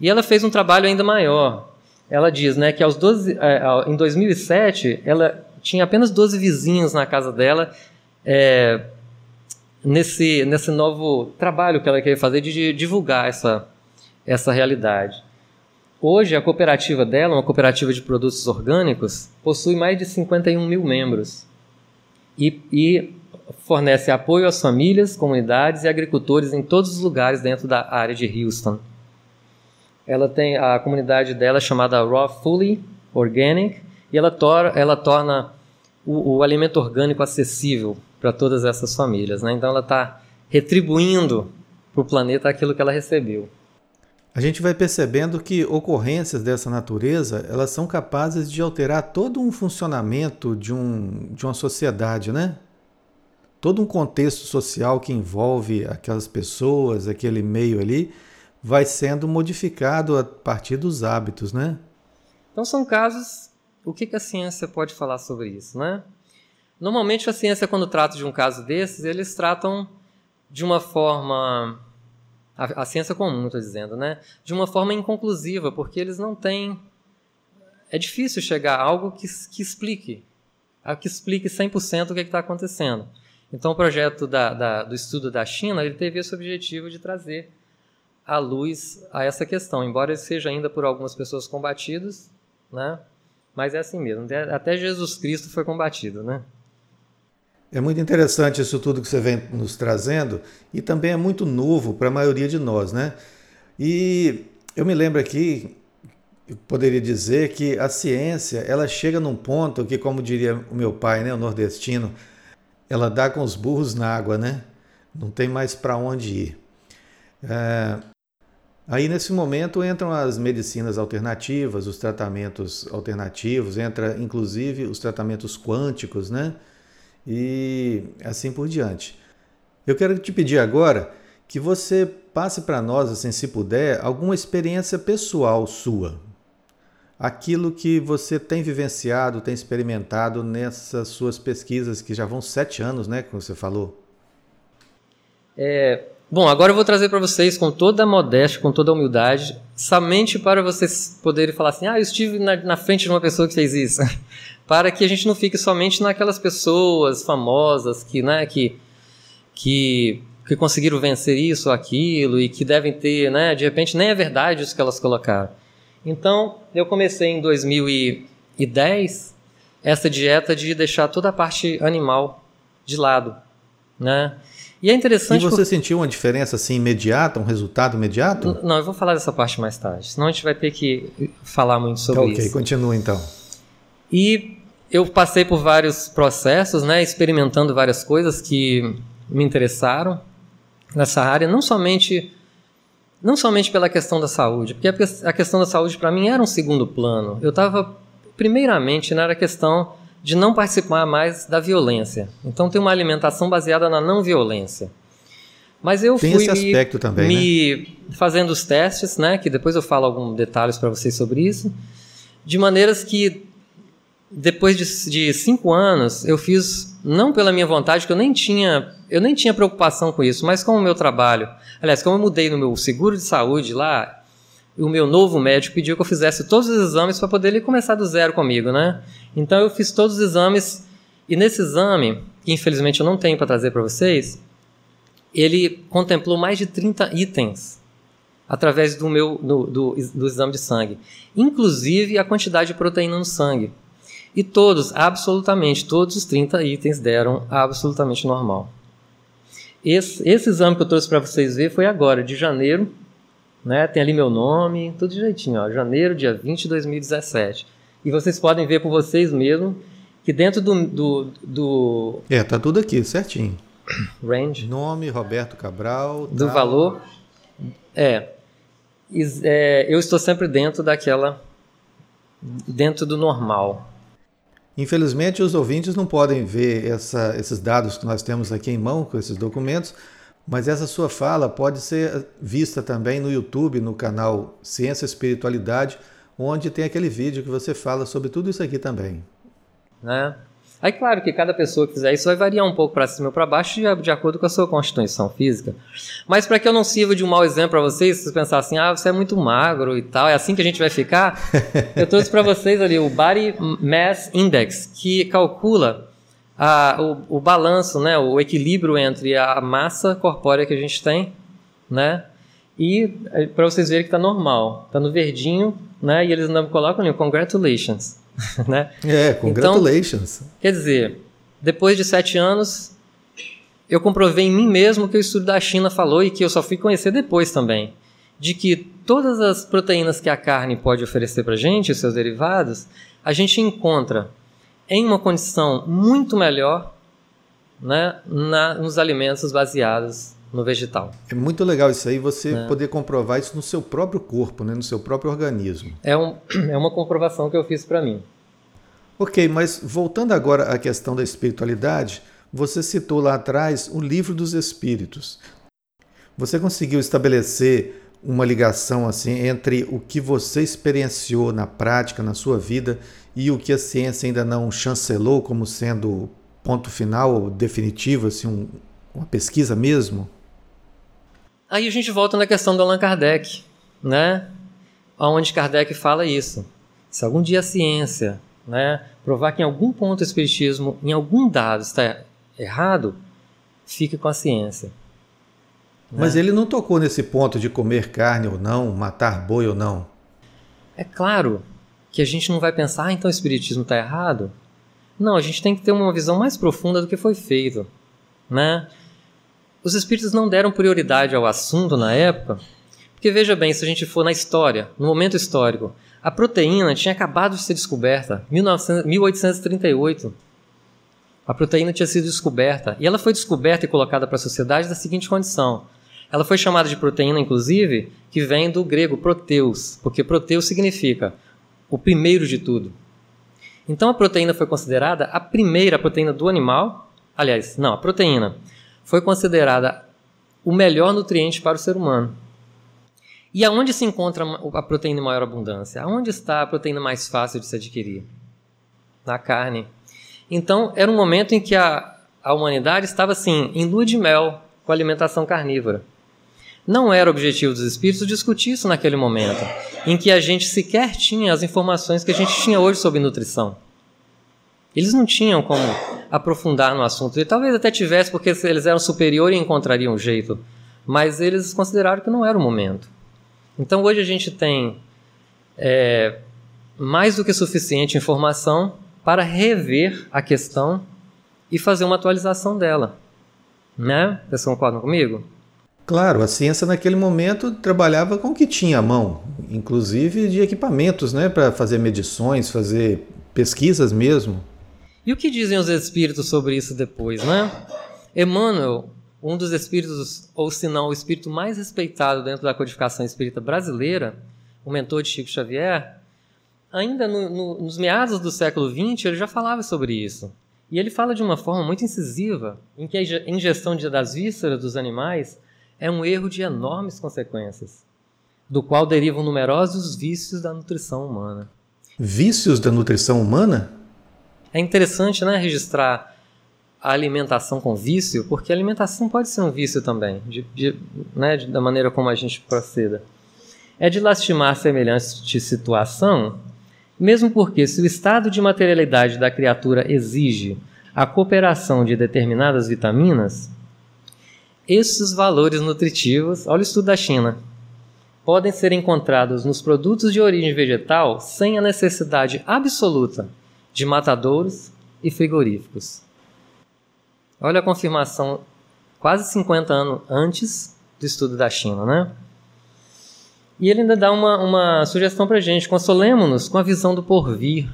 Speaker 3: E ela fez um trabalho ainda maior ela diz né, que aos 12, é, em 2007 ela tinha apenas 12 vizinhos na casa dela é, nesse, nesse novo trabalho que ela queria fazer de divulgar essa, essa realidade. Hoje, a cooperativa dela, uma cooperativa de produtos orgânicos, possui mais de 51 mil membros e, e fornece apoio às famílias, comunidades e agricultores em todos os lugares dentro da área de Houston ela tem a comunidade dela chamada Raw Fully Organic e ela, tor ela torna o, o alimento orgânico acessível para todas essas famílias. Né? Então ela está retribuindo para o planeta aquilo que ela recebeu.
Speaker 2: A gente vai percebendo que ocorrências dessa natureza elas são capazes de alterar todo um funcionamento de, um, de uma sociedade, né? Todo um contexto social que envolve aquelas pessoas, aquele meio ali, vai sendo modificado a partir dos hábitos, né?
Speaker 3: Então são casos. O que, que a ciência pode falar sobre isso, né? Normalmente a ciência, quando trata de um caso desses, eles tratam de uma forma a, a ciência comum, estou dizendo, né? De uma forma inconclusiva, porque eles não têm. É difícil chegar a algo que, que explique, a que explique 100% o que está acontecendo. Então, o projeto da, da, do estudo da China ele teve esse objetivo de trazer a luz a essa questão, embora ele seja ainda por algumas pessoas combatidos, né? Mas é assim mesmo. Até Jesus Cristo foi combatido, né?
Speaker 2: É muito interessante isso tudo que você vem nos trazendo e também é muito novo para a maioria de nós, né? E eu me lembro aqui, eu poderia dizer que a ciência ela chega num ponto que, como diria o meu pai, né, o nordestino, ela dá com os burros na água, né? Não tem mais para onde ir. É... Aí nesse momento entram as medicinas alternativas, os tratamentos alternativos, entra inclusive os tratamentos quânticos, né? E assim por diante. Eu quero te pedir agora que você passe para nós, assim, se puder, alguma experiência pessoal sua. Aquilo que você tem vivenciado, tem experimentado nessas suas pesquisas, que já vão sete anos, né? Como você falou.
Speaker 3: É, bom, agora eu vou trazer para vocês, com toda a modéstia, com toda a humildade, somente para vocês poderem falar assim: ah, eu estive na, na frente de uma pessoa que fez isso. Para que a gente não fique somente naquelas pessoas famosas que, né, que, que, que conseguiram vencer isso ou aquilo e que devem ter, né, de repente nem é verdade isso que elas colocaram. Então, eu comecei em 2010 essa dieta de deixar toda a parte animal de lado, né?
Speaker 2: E é interessante. E você sentiu uma diferença assim imediata, um resultado imediato?
Speaker 3: Não, eu vou falar dessa parte mais tarde, senão a gente vai ter que falar muito sobre
Speaker 2: okay,
Speaker 3: isso.
Speaker 2: Ok, continua então.
Speaker 3: E eu passei por vários processos, né, experimentando várias coisas que me interessaram nessa área, não somente não somente pela questão da saúde, porque a questão da saúde para mim era um segundo plano. Eu estava primeiramente na questão de não participar mais da violência. Então tem uma alimentação baseada na não violência. Mas eu
Speaker 2: tem
Speaker 3: fui
Speaker 2: esse aspecto
Speaker 3: me,
Speaker 2: também,
Speaker 3: me
Speaker 2: né?
Speaker 3: fazendo os testes, né, que depois eu falo alguns detalhes para vocês sobre isso, de maneiras que depois de, de, cinco anos, eu fiz não pela minha vontade, que eu nem tinha, eu nem tinha preocupação com isso, mas com o meu trabalho. Aliás, como eu mudei no meu seguro de saúde lá, o meu novo médico pediu que eu fizesse todos os exames para poder ele começar do zero comigo, né? Então eu fiz todos os exames e nesse exame, que infelizmente eu não tenho para trazer para vocês, ele contemplou mais de 30 itens através do meu do, do, do exame de sangue, inclusive a quantidade de proteína no sangue. E todos, absolutamente todos os 30 itens deram absolutamente normal. Esse, esse exame que eu trouxe para vocês ver foi agora, de janeiro. Né? Tem ali meu nome, tudo direitinho. Ó, janeiro, dia 20 de 2017. E vocês podem ver por vocês mesmos que dentro do, do, do.
Speaker 2: É, tá tudo aqui, certinho.
Speaker 3: Range.
Speaker 2: Nome, Roberto Cabral.
Speaker 3: Do tal. valor. É, é. Eu estou sempre dentro daquela. Dentro do normal.
Speaker 2: Infelizmente, os ouvintes não podem ver essa, esses dados que nós temos aqui em mão, com esses documentos, mas essa sua fala pode ser vista também no YouTube, no canal Ciência e Espiritualidade, onde tem aquele vídeo que você fala sobre tudo isso aqui também.
Speaker 3: Né? Aí, claro que cada pessoa que fizer isso vai variar um pouco para cima ou para baixo de, de, acordo com a sua constituição física. Mas para que eu não sirva de um mau exemplo para vocês, se vocês pensarem assim, ah, você é muito magro e tal, é assim que a gente vai ficar, *laughs* eu trouxe para vocês ali o Body Mass Index, que calcula a, o, o balanço, né, o equilíbrio entre a massa corpórea que a gente tem, né, e é, para vocês verem que está normal, está no verdinho, né, e eles não colocam ali, congratulations. *laughs* né?
Speaker 2: É, congratulations.
Speaker 3: Então, quer dizer, depois de sete anos, eu comprovei em mim mesmo que o estudo da China falou e que eu só fui conhecer depois também, de que todas as proteínas que a carne pode oferecer para gente, os seus derivados, a gente encontra em uma condição muito melhor né, na, nos alimentos baseados no vegetal.
Speaker 2: É muito legal isso aí, você é. poder comprovar isso no seu próprio corpo, né, no seu próprio organismo.
Speaker 3: É, um, *clears throat* é uma comprovação que eu fiz para mim.
Speaker 2: Ok, mas voltando agora à questão da espiritualidade, você citou lá atrás o livro dos Espíritos. Você conseguiu estabelecer uma ligação assim entre o que você experienciou na prática, na sua vida, e o que a ciência ainda não chancelou como sendo ponto final ou definitivo, assim, um, uma pesquisa mesmo?
Speaker 3: Aí a gente volta na questão do Allan Kardec, né? Onde Kardec fala isso. Se algum dia a ciência, né, provar que em algum ponto o espiritismo, em algum dado está errado, fique com a ciência.
Speaker 2: Né? Mas ele não tocou nesse ponto de comer carne ou não, matar boi ou não.
Speaker 3: É claro que a gente não vai pensar, ah, então o espiritismo está errado. Não, a gente tem que ter uma visão mais profunda do que foi feito, né? Os espíritos não deram prioridade ao assunto na época, porque veja bem, se a gente for na história, no momento histórico, a proteína tinha acabado de ser descoberta, 1900, 1838. A proteína tinha sido descoberta e ela foi descoberta e colocada para a sociedade da seguinte condição: ela foi chamada de proteína, inclusive, que vem do grego proteus, porque proteus significa o primeiro de tudo. Então a proteína foi considerada a primeira proteína do animal. Aliás, não, a proteína foi considerada o melhor nutriente para o ser humano. E aonde se encontra a proteína em maior abundância? Aonde está a proteína mais fácil de se adquirir? Na carne. Então, era um momento em que a, a humanidade estava assim, em lua de mel com a alimentação carnívora. Não era objetivo dos espíritos discutir isso naquele momento, em que a gente sequer tinha as informações que a gente tinha hoje sobre nutrição. Eles não tinham como aprofundar no assunto. E talvez até tivesse, porque eles eram superiores e encontrariam um jeito. Mas eles consideraram que não era o momento. Então hoje a gente tem é, mais do que suficiente informação para rever a questão e fazer uma atualização dela. Né? Vocês concordam comigo?
Speaker 2: Claro, a ciência naquele momento trabalhava com o que tinha à mão, inclusive de equipamentos, né, para fazer medições, fazer pesquisas mesmo.
Speaker 3: E o que dizem os espíritos sobre isso depois, né? Emmanuel, um dos espíritos, ou se não o espírito mais respeitado dentro da codificação espírita brasileira, o mentor de Chico Xavier, ainda no, no, nos meados do século XX ele já falava sobre isso. E ele fala de uma forma muito incisiva, em que a ingestão das vísceras dos animais é um erro de enormes consequências, do qual derivam numerosos vícios da nutrição humana.
Speaker 2: Vícios da nutrição humana?
Speaker 3: É interessante né, registrar a alimentação com vício, porque a alimentação pode ser um vício também, de, de, né, de, da maneira como a gente proceda. É de lastimar semelhante situação, mesmo porque, se o estado de materialidade da criatura exige a cooperação de determinadas vitaminas, esses valores nutritivos, olha o estudo da China, podem ser encontrados nos produtos de origem vegetal sem a necessidade absoluta de matadouros e frigoríficos. Olha a confirmação quase 50 anos antes do estudo da China, né? E ele ainda dá uma, uma sugestão para a gente: consolemos-nos com a visão do porvir,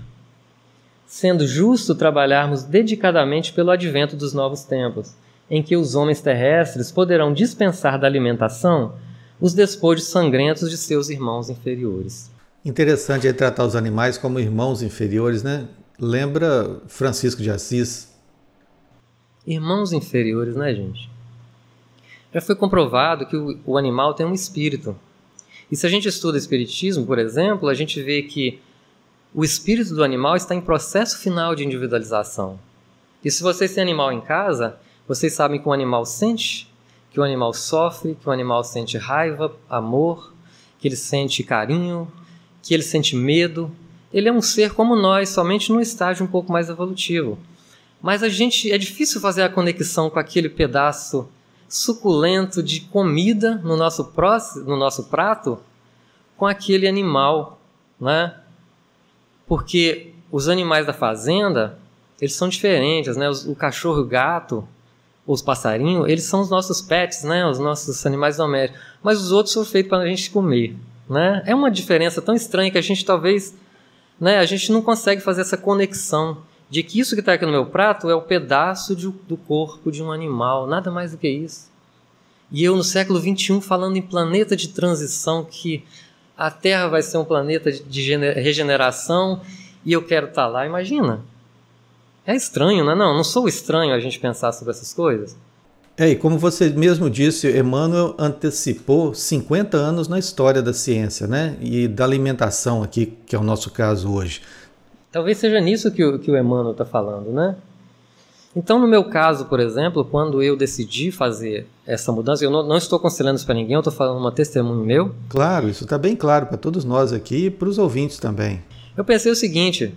Speaker 3: sendo justo trabalharmos dedicadamente pelo advento dos novos tempos em que os homens terrestres poderão dispensar da alimentação os despojos sangrentos de seus irmãos inferiores.
Speaker 2: Interessante aí tratar os animais como irmãos inferiores, né? Lembra Francisco de Assis?
Speaker 3: Irmãos inferiores, né, gente? Já foi comprovado que o, o animal tem um espírito. E se a gente estuda espiritismo, por exemplo, a gente vê que o espírito do animal está em processo final de individualização. E se você tem animal em casa, vocês sabem que o animal sente, que o animal sofre, que o animal sente raiva, amor, que ele sente carinho, que ele sente medo. Ele é um ser como nós, somente num estágio um pouco mais evolutivo. Mas a gente é difícil fazer a conexão com aquele pedaço suculento de comida no nosso próximo, no nosso prato, com aquele animal, né? Porque os animais da fazenda, eles são diferentes, né? O cachorro o gato, os passarinhos, eles são os nossos pets, né? Os nossos animais domésticos. Mas os outros são feitos para a gente comer, né? É uma diferença tão estranha que a gente talvez, né? A gente não consegue fazer essa conexão de que isso que está aqui no meu prato é o pedaço de, do corpo de um animal, nada mais do que isso. E eu, no século XXI, falando em planeta de transição, que a Terra vai ser um planeta de regeneração e eu quero estar tá lá, imagina. É estranho, não é? Não, não sou estranho a gente pensar sobre essas coisas.
Speaker 2: É, e como você mesmo disse, Emmanuel antecipou 50 anos na história da ciência, né? E da alimentação aqui, que é o nosso caso hoje.
Speaker 3: Talvez seja nisso que o, que o Emmanuel está falando, né? Então, no meu caso, por exemplo, quando eu decidi fazer essa mudança, eu não, não estou aconselhando isso para ninguém, eu estou falando uma testemunho meu.
Speaker 2: Claro, isso está bem claro para todos nós aqui e para os ouvintes também.
Speaker 3: Eu pensei o seguinte: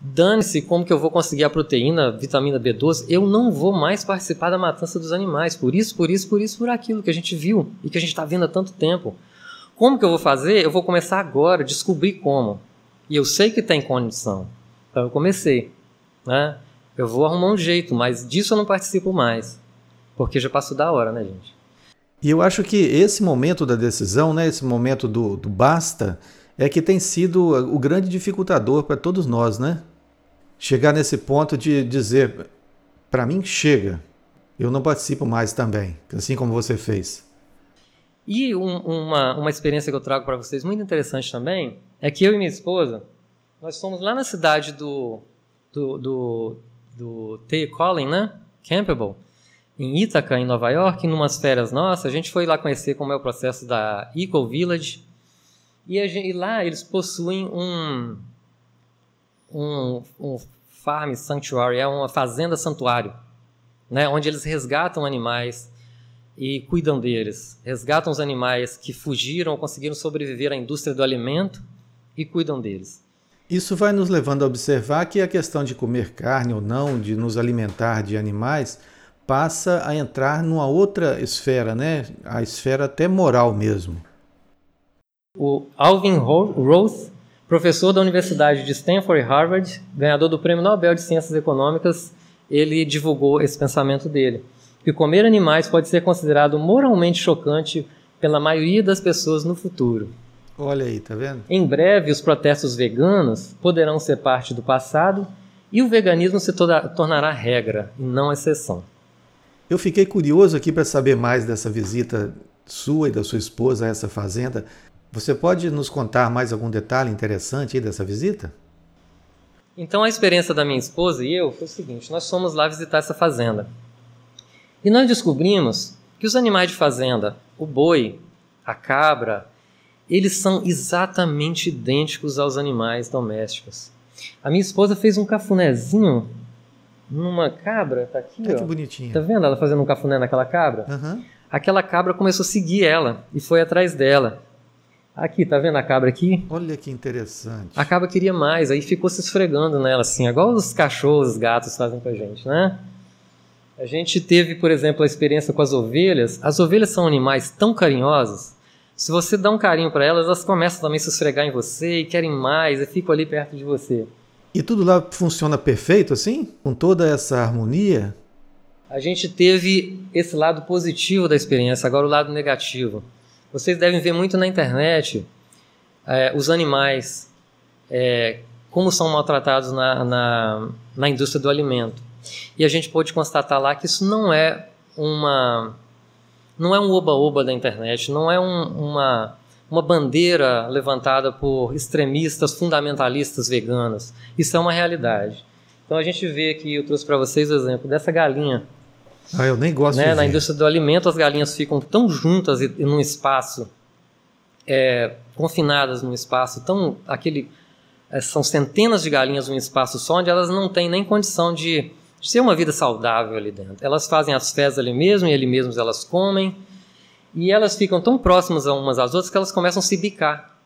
Speaker 3: dane-se como que eu vou conseguir a proteína, vitamina B12, eu não vou mais participar da matança dos animais. Por isso, por isso, por isso, por aquilo que a gente viu e que a gente está vendo há tanto tempo. Como que eu vou fazer? Eu vou começar agora, descobrir como. E eu sei que tem condição. Então eu comecei. Né? Eu vou arrumar um jeito, mas disso eu não participo mais. Porque já passou da hora, né, gente?
Speaker 2: E eu acho que esse momento da decisão, né, esse momento do, do basta, é que tem sido o grande dificultador para todos nós, né? Chegar nesse ponto de dizer, para mim chega, eu não participo mais também, assim como você fez.
Speaker 3: E um, uma, uma experiência que eu trago para vocês muito interessante também é que eu e minha esposa, nós fomos lá na cidade do, do, do, do T. Collin, né? Campbell, em Ítaca, em Nova York, em umas férias nossas. A gente foi lá conhecer como é o processo da Eco Village, e, gente, e lá eles possuem um, um, um farm sanctuary, é uma fazenda santuário, né, onde eles resgatam animais e cuidam deles. Resgatam os animais que fugiram ou conseguiram sobreviver à indústria do alimento e cuidam deles.
Speaker 2: Isso vai nos levando a observar que a questão de comer carne ou não, de nos alimentar de animais, passa a entrar numa outra esfera, né? A esfera até moral mesmo.
Speaker 3: O Alvin Roth, professor da Universidade de Stanford e Harvard, ganhador do Prêmio Nobel de Ciências Econômicas, ele divulgou esse pensamento dele, que comer animais pode ser considerado moralmente chocante pela maioria das pessoas no futuro.
Speaker 2: Olha aí, tá vendo?
Speaker 3: Em breve, os protestos veganos poderão ser parte do passado e o veganismo se tornará regra não exceção.
Speaker 2: Eu fiquei curioso aqui para saber mais dessa visita sua e da sua esposa a essa fazenda. Você pode nos contar mais algum detalhe interessante dessa visita?
Speaker 3: Então, a experiência da minha esposa e eu foi o seguinte: nós fomos lá visitar essa fazenda. E nós descobrimos que os animais de fazenda, o boi, a cabra, eles são exatamente idênticos aos animais domésticos. A minha esposa fez um cafunézinho numa cabra, tá aqui,
Speaker 2: é
Speaker 3: ó.
Speaker 2: que bonitinho.
Speaker 3: Tá vendo ela fazendo um cafuné naquela cabra?
Speaker 2: Uhum.
Speaker 3: Aquela cabra começou a seguir ela e foi atrás dela. Aqui, tá vendo a cabra aqui?
Speaker 2: Olha que interessante.
Speaker 3: A cabra queria mais, aí ficou se esfregando nela, assim, igual os cachorros, os gatos fazem com a gente, né? A gente teve, por exemplo, a experiência com as ovelhas. As ovelhas são animais tão carinhosos. Se você dá um carinho para elas, elas começam também a se esfregar em você e querem mais e ficam ali perto de você.
Speaker 2: E tudo lá funciona perfeito assim? Com toda essa harmonia?
Speaker 3: A gente teve esse lado positivo da experiência, agora o lado negativo. Vocês devem ver muito na internet é, os animais, é, como são maltratados na, na, na indústria do alimento. E a gente pode constatar lá que isso não é uma não é um oba-oba da internet, não é um, uma, uma bandeira levantada por extremistas fundamentalistas veganos. Isso é uma realidade. Então a gente vê aqui, eu trouxe para vocês o exemplo dessa galinha
Speaker 2: ah, eu nem gosto
Speaker 3: né? Na indústria do alimento, as galinhas ficam tão juntas e, e num espaço, é, confinadas num espaço tão. aquele é, São centenas de galinhas num espaço só, onde elas não têm nem condição de, de ser uma vida saudável ali dentro. Elas fazem as fezes ali mesmo, e ali mesmo elas comem, e elas ficam tão próximas umas às outras que elas começam a se bicar.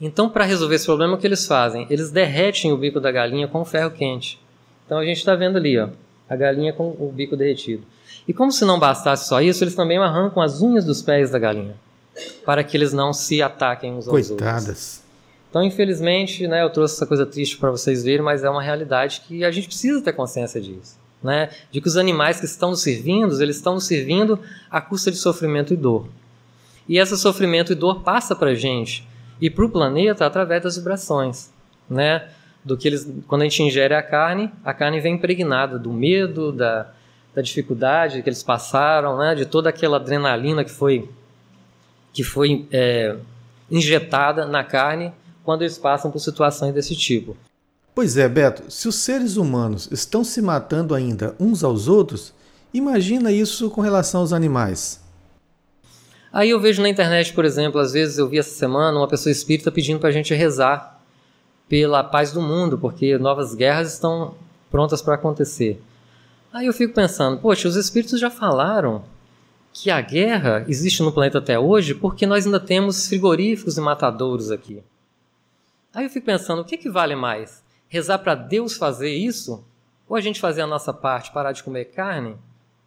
Speaker 3: Então, para resolver esse problema, o que eles fazem? Eles derretem o bico da galinha com ferro quente. Então, a gente está vendo ali, ó, a galinha com o bico derretido. E como se não bastasse só isso, eles também arrancam as unhas dos pés da galinha, para que eles não se ataquem uns aos
Speaker 2: Coitadas.
Speaker 3: outros. Então, infelizmente, né, eu trouxe essa coisa triste para vocês verem, mas é uma realidade que a gente precisa ter consciência disso. Né? De que os animais que estão nos servindo, eles estão nos servindo à custa de sofrimento e dor. E esse sofrimento e dor passa para a gente e para o planeta através das vibrações. Né? do que eles, quando a gente ingere a carne, a carne vem impregnada do medo, da, da dificuldade que eles passaram, né, de toda aquela adrenalina que foi que foi é, injetada na carne quando eles passam por situações desse tipo.
Speaker 2: Pois é, Beto, se os seres humanos estão se matando ainda uns aos outros, imagina isso com relação aos animais.
Speaker 3: Aí eu vejo na internet, por exemplo, às vezes eu vi essa semana uma pessoa espírita pedindo para a gente rezar pela paz do mundo, porque novas guerras estão prontas para acontecer. Aí eu fico pensando, poxa, os espíritos já falaram que a guerra existe no planeta até hoje porque nós ainda temos frigoríficos e matadouros aqui. Aí eu fico pensando, o que, que vale mais? Rezar para Deus fazer isso? Ou a gente fazer a nossa parte, parar de comer carne,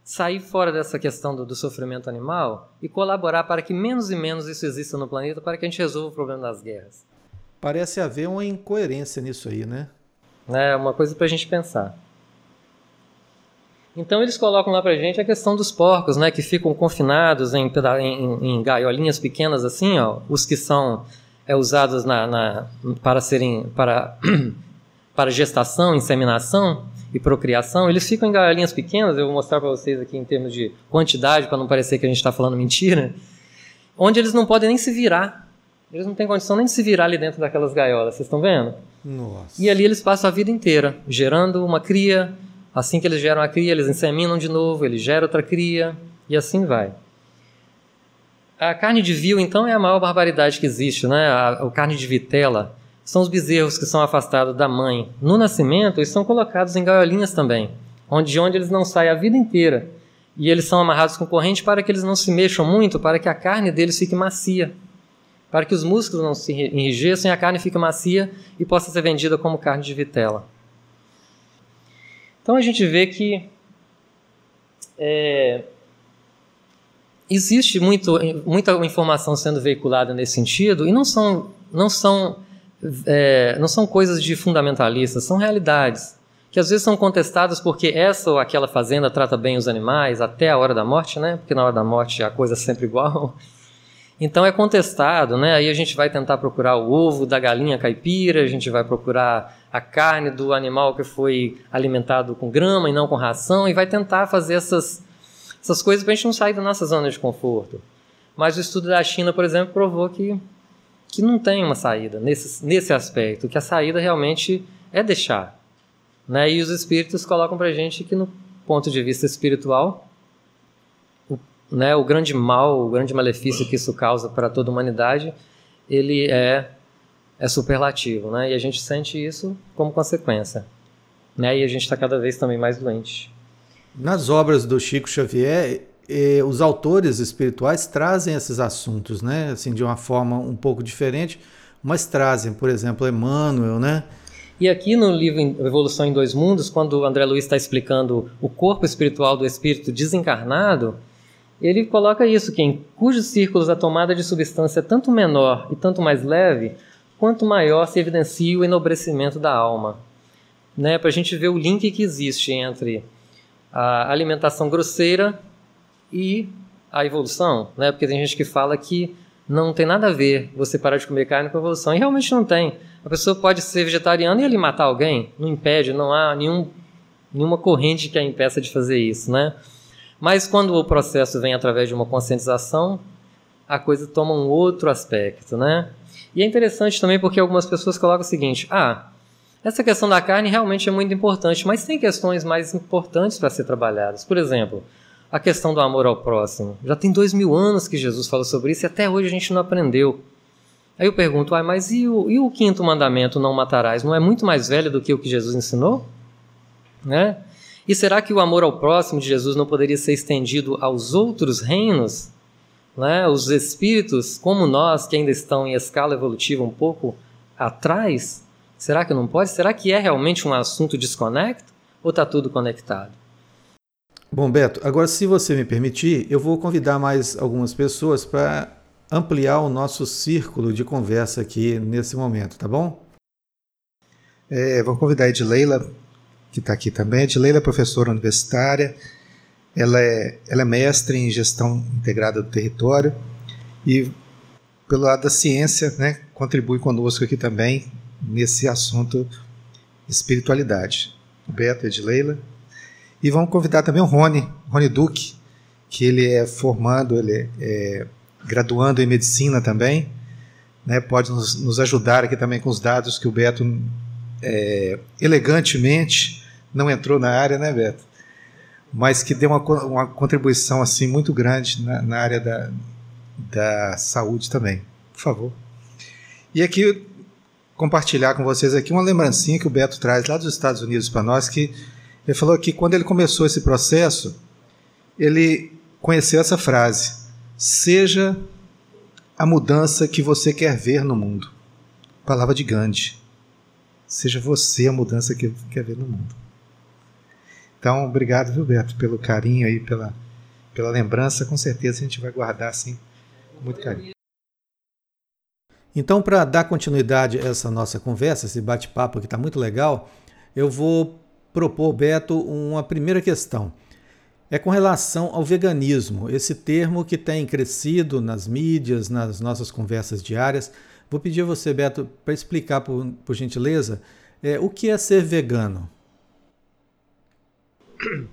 Speaker 3: sair fora dessa questão do, do sofrimento animal e colaborar para que menos e menos isso exista no planeta para que a gente resolva o problema das guerras?
Speaker 2: Parece haver uma incoerência nisso aí, né?
Speaker 3: É uma coisa para a gente pensar. Então eles colocam lá pra gente a questão dos porcos, né, que ficam confinados em, em, em gaiolinhas pequenas assim, ó, os que são é, usados na, na, para serem para *clears throat* para gestação, inseminação e procriação, eles ficam em gaiolinhas pequenas. Eu vou mostrar para vocês aqui em termos de quantidade para não parecer que a gente está falando mentira, onde eles não podem nem se virar. Eles não têm condição nem de se virar ali dentro daquelas gaiolas. Vocês estão vendo?
Speaker 2: Nossa.
Speaker 3: E ali eles passam a vida inteira gerando uma cria Assim que eles geram a cria, eles inseminam de novo, eles geram outra cria, e assim vai. A carne de vil, então, é a maior barbaridade que existe, né? A, a carne de vitela são os bezerros que são afastados da mãe. No nascimento, eles são colocados em gaiolinhas também, onde, de onde eles não saem a vida inteira. E eles são amarrados com corrente para que eles não se mexam muito, para que a carne deles fique macia. Para que os músculos não se enrijeçam e a carne fique macia e possa ser vendida como carne de vitela. Então a gente vê que é, existe muito, muita informação sendo veiculada nesse sentido e não são, não são, é, não são coisas de fundamentalistas, são realidades que às vezes são contestadas porque essa ou aquela fazenda trata bem os animais até a hora da morte, né? Porque na hora da morte a coisa é sempre igual. Então é contestado, né? Aí a gente vai tentar procurar o ovo da galinha caipira, a gente vai procurar a carne do animal que foi alimentado com grama e não com ração e vai tentar fazer essas, essas coisas para a gente não sair da nossa zona de conforto. Mas o estudo da China, por exemplo, provou que, que não tem uma saída nesse, nesse aspecto, que a saída realmente é deixar. Né? E os espíritos colocam para a gente que, no ponto de vista espiritual, né, o grande mal, o grande malefício que isso causa para toda a humanidade, ele é, é superlativo, né? E a gente sente isso como consequência, né? E a gente está cada vez também mais doente.
Speaker 2: Nas obras do Chico Xavier, eh, os autores espirituais trazem esses assuntos, né? Assim, de uma forma um pouco diferente, mas trazem, por exemplo, Emmanuel, né?
Speaker 3: E aqui no livro Evolução em Dois Mundos, quando o André Luiz está explicando o corpo espiritual do espírito desencarnado, ele coloca isso, que em cujos círculos a tomada de substância é tanto menor e tanto mais leve, quanto maior se evidencia o enobrecimento da alma. Né, Para a gente ver o link que existe entre a alimentação grosseira e a evolução. Né? Porque tem gente que fala que não tem nada a ver você parar de comer carne com a evolução. E realmente não tem. A pessoa pode ser vegetariana e ali matar alguém. Não impede, não há nenhum, nenhuma corrente que a impeça de fazer isso. Né? Mas quando o processo vem através de uma conscientização, a coisa toma um outro aspecto, né? E é interessante também porque algumas pessoas colocam o seguinte: ah, essa questão da carne realmente é muito importante, mas tem questões mais importantes para ser trabalhadas. Por exemplo, a questão do amor ao próximo. Já tem dois mil anos que Jesus falou sobre isso e até hoje a gente não aprendeu. Aí eu pergunto, ah, mas e o, e o quinto mandamento, não matarás, não é muito mais velho do que o que Jesus ensinou? Né? E será que o amor ao próximo de Jesus não poderia ser estendido aos outros reinos? Né? Os espíritos, como nós, que ainda estão em escala evolutiva um pouco atrás, será que não pode? Será que é realmente um assunto desconecto ou está tudo conectado?
Speaker 2: Bom, Beto, agora se você me permitir, eu vou convidar mais algumas pessoas para ampliar o nosso círculo de conversa aqui nesse momento, tá bom?
Speaker 4: É, vou convidar a Edileila que está aqui também. A Edileila é professora universitária, ela é, ela é mestre em gestão integrada do território e, pelo lado da ciência, né, contribui conosco aqui também nesse assunto espiritualidade. Beto e de Leila. E vamos convidar também o Rony, Rony Duque, que ele é formando, ele é graduando em medicina também, né, pode nos, nos, ajudar aqui também com os dados que o Beto é, elegantemente não entrou na área, né, Beto? Mas que deu uma, uma contribuição assim muito grande na, na área da, da saúde também. Por favor. E aqui compartilhar com vocês aqui uma lembrancinha que o Beto traz lá dos Estados Unidos para nós, que ele falou que quando ele começou esse processo, ele conheceu essa frase: seja a mudança que você quer ver no mundo. Palavra de Gandhi. Seja você a mudança que quer ver no mundo. Então, obrigado, viu, Beto, pelo carinho aí, pela, pela lembrança. Com certeza a gente vai guardar assim, com muito carinho.
Speaker 2: Então, para dar continuidade a essa nossa conversa, esse bate-papo que está muito legal, eu vou propor, Beto, uma primeira questão. É com relação ao veganismo, esse termo que tem crescido nas mídias, nas nossas conversas diárias. Vou pedir a você, Beto, para explicar, por, por gentileza, é, o que é ser vegano. *clears throat*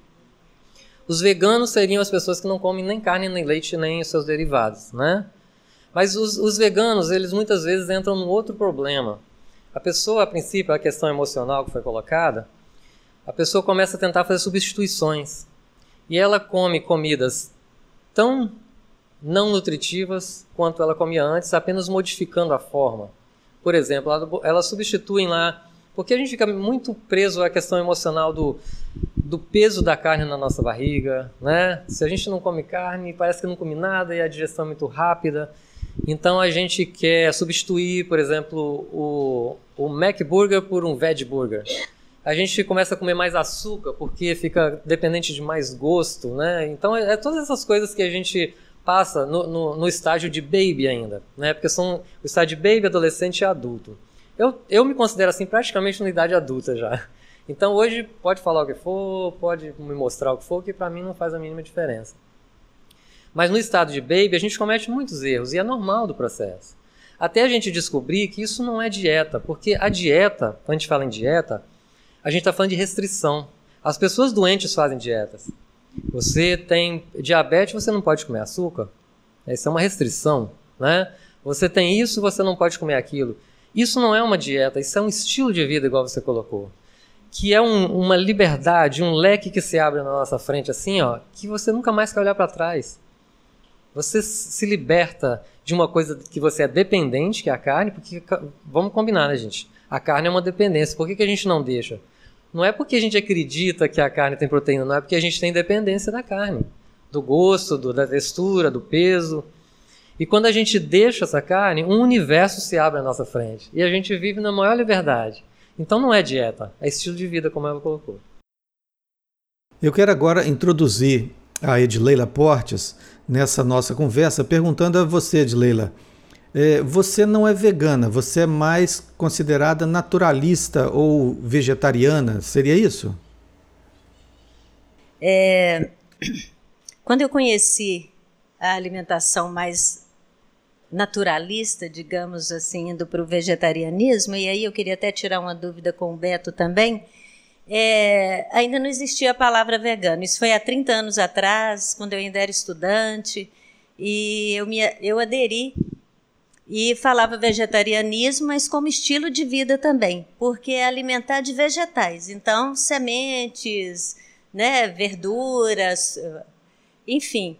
Speaker 3: Os veganos seriam as pessoas que não comem nem carne, nem leite, nem os seus derivados, né? Mas os, os veganos, eles muitas vezes entram num outro problema. A pessoa, a princípio, a questão emocional que foi colocada, a pessoa começa a tentar fazer substituições. E ela come comidas tão não nutritivas quanto ela comia antes, apenas modificando a forma. Por exemplo, ela, substitui lá, porque a gente fica muito preso à questão emocional do, do peso da carne na nossa barriga, né? Se a gente não come carne, parece que não come nada e a digestão é muito rápida. Então a gente quer substituir, por exemplo, o, o Mac Burger por um Veg Burger. A gente começa a comer mais açúcar porque fica dependente de mais gosto, né? Então é, é todas essas coisas que a gente passa no, no, no, estágio de baby ainda, né? Porque são o estágio de baby, adolescente e adulto. Eu, eu me considero assim praticamente na idade adulta já. Então hoje pode falar o que for, pode me mostrar o que for, que para mim não faz a mínima diferença. Mas no estado de baby, a gente comete muitos erros e é normal do processo. Até a gente descobrir que isso não é dieta, porque a dieta, quando a gente fala em dieta, a gente está falando de restrição. As pessoas doentes fazem dietas. Você tem diabetes, você não pode comer açúcar. Isso é uma restrição, né? Você tem isso, você não pode comer aquilo. Isso não é uma dieta, isso é um estilo de vida, igual você colocou. Que é um, uma liberdade, um leque que se abre na nossa frente, assim, ó, que você nunca mais quer olhar para trás. Você se liberta de uma coisa que você é dependente, que é a carne, porque vamos combinar, né, gente? A carne é uma dependência. Por que, que a gente não deixa? Não é porque a gente acredita que a carne tem proteína, não é porque a gente tem dependência da carne, do gosto, do, da textura, do peso. E quando a gente deixa essa carne, um universo se abre à nossa frente. E a gente vive na maior liberdade. Então não é dieta, é estilo de vida, como ela colocou.
Speaker 2: Eu quero agora introduzir a Edileila Portes nessa nossa conversa, perguntando a você, Edileila, é, você não é vegana, você é mais considerada naturalista ou vegetariana, seria isso?
Speaker 5: É, *clears throat* quando eu conheci a alimentação mais naturalista, digamos assim, indo para o vegetarianismo, e aí eu queria até tirar uma dúvida com o Beto também, é, ainda não existia a palavra vegano. Isso foi há 30 anos atrás, quando eu ainda era estudante, e eu, me, eu aderi e falava vegetarianismo, mas como estilo de vida também, porque é alimentar de vegetais. Então, sementes, né, verduras, enfim.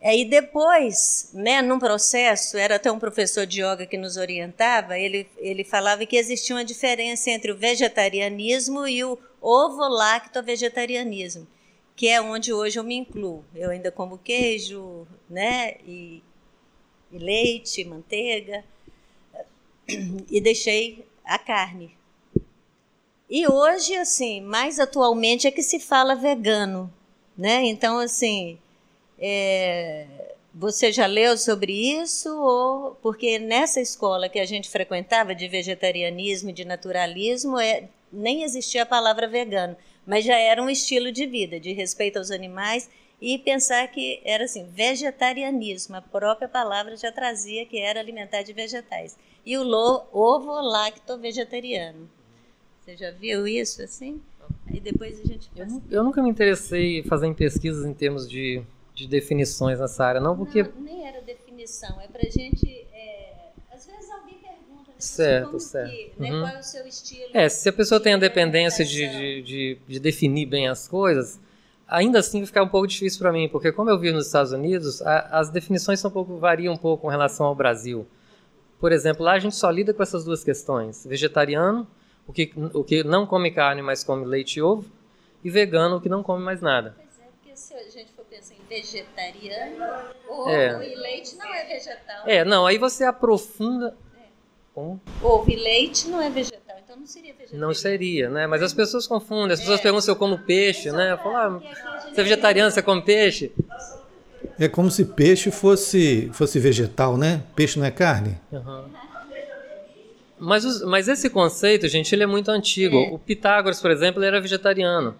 Speaker 5: Aí depois, né, num processo, era até um professor de yoga que nos orientava, ele, ele falava que existia uma diferença entre o vegetarianismo e o ovo-lacto-vegetarianismo, que é onde hoje eu me incluo. Eu ainda como queijo, né, e, e leite, manteiga, e deixei a carne. E hoje, assim, mais atualmente é que se fala vegano, né? Então, assim, é, você já leu sobre isso? Ou porque nessa escola que a gente frequentava de vegetarianismo de naturalismo, é, nem existia a palavra vegano, mas já era um estilo de vida, de respeito aos animais e pensar que era assim, vegetarianismo, a própria palavra já trazia que era alimentar de vegetais. E o ovo lacto vegetariano. Você já viu isso assim? Aí depois a gente.
Speaker 3: Eu, eu nunca me interessei em fazer pesquisas em termos de, de definições nessa área, não, porque.
Speaker 5: Não, nem era definição, é pra gente. É, às vezes alguém pergunta, né,
Speaker 3: certo,
Speaker 5: como
Speaker 3: certo.
Speaker 5: Que, né,
Speaker 3: uhum.
Speaker 5: qual é o seu estilo?
Speaker 3: É, se a pessoa tem a dependência de, de, de, de definir bem as coisas, ainda assim vai ficar um pouco difícil para mim, porque como eu vi nos Estados Unidos, a, as definições são um pouco, variam um pouco com relação ao Brasil. Por exemplo, lá a gente só lida com essas duas questões: vegetariano, o que, o que não come carne, mas come leite e ovo, e vegano, o que não come mais nada.
Speaker 5: Pois é, porque se a gente for pensar em vegetariano, ovo
Speaker 3: É.
Speaker 5: e leite não é vegetal.
Speaker 3: É, não, aí você aprofunda. Como?
Speaker 5: Ovo e leite não é vegetal, não seria vegetal.
Speaker 3: Não seria, né? Mas as pessoas confundem. As pessoas perguntam se eu como peixe, né? Eu falo, ah,
Speaker 5: gente
Speaker 3: você é vegetariano, você come peixe?
Speaker 2: É como se peixe fosse, fosse vegetal, né? Peixe não é carne?
Speaker 3: Uhum. Mas, os- mas esse conceito, gente, ele é muito antigo. O Pitágoras, por exemplo, ele era vegetariano.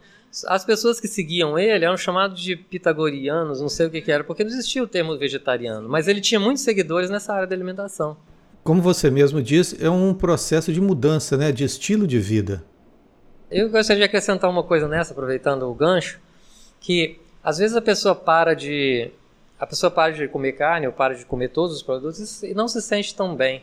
Speaker 3: As pessoas que seguiam ele eram chamados de pitagorianos, não sei o que, que era, porque não existia o termo vegetariano. Mas ele tinha muitos seguidores nessa área da alimentação.
Speaker 2: Como você mesmo disse, é um processo de mudança, né? De estilo de vida.
Speaker 3: Eu gostaria de acrescentar uma coisa nessa, aproveitando o gancho, que às vezes a pessoa para de a pessoa para de comer carne ou para de comer todos os produtos e não se sente tão bem.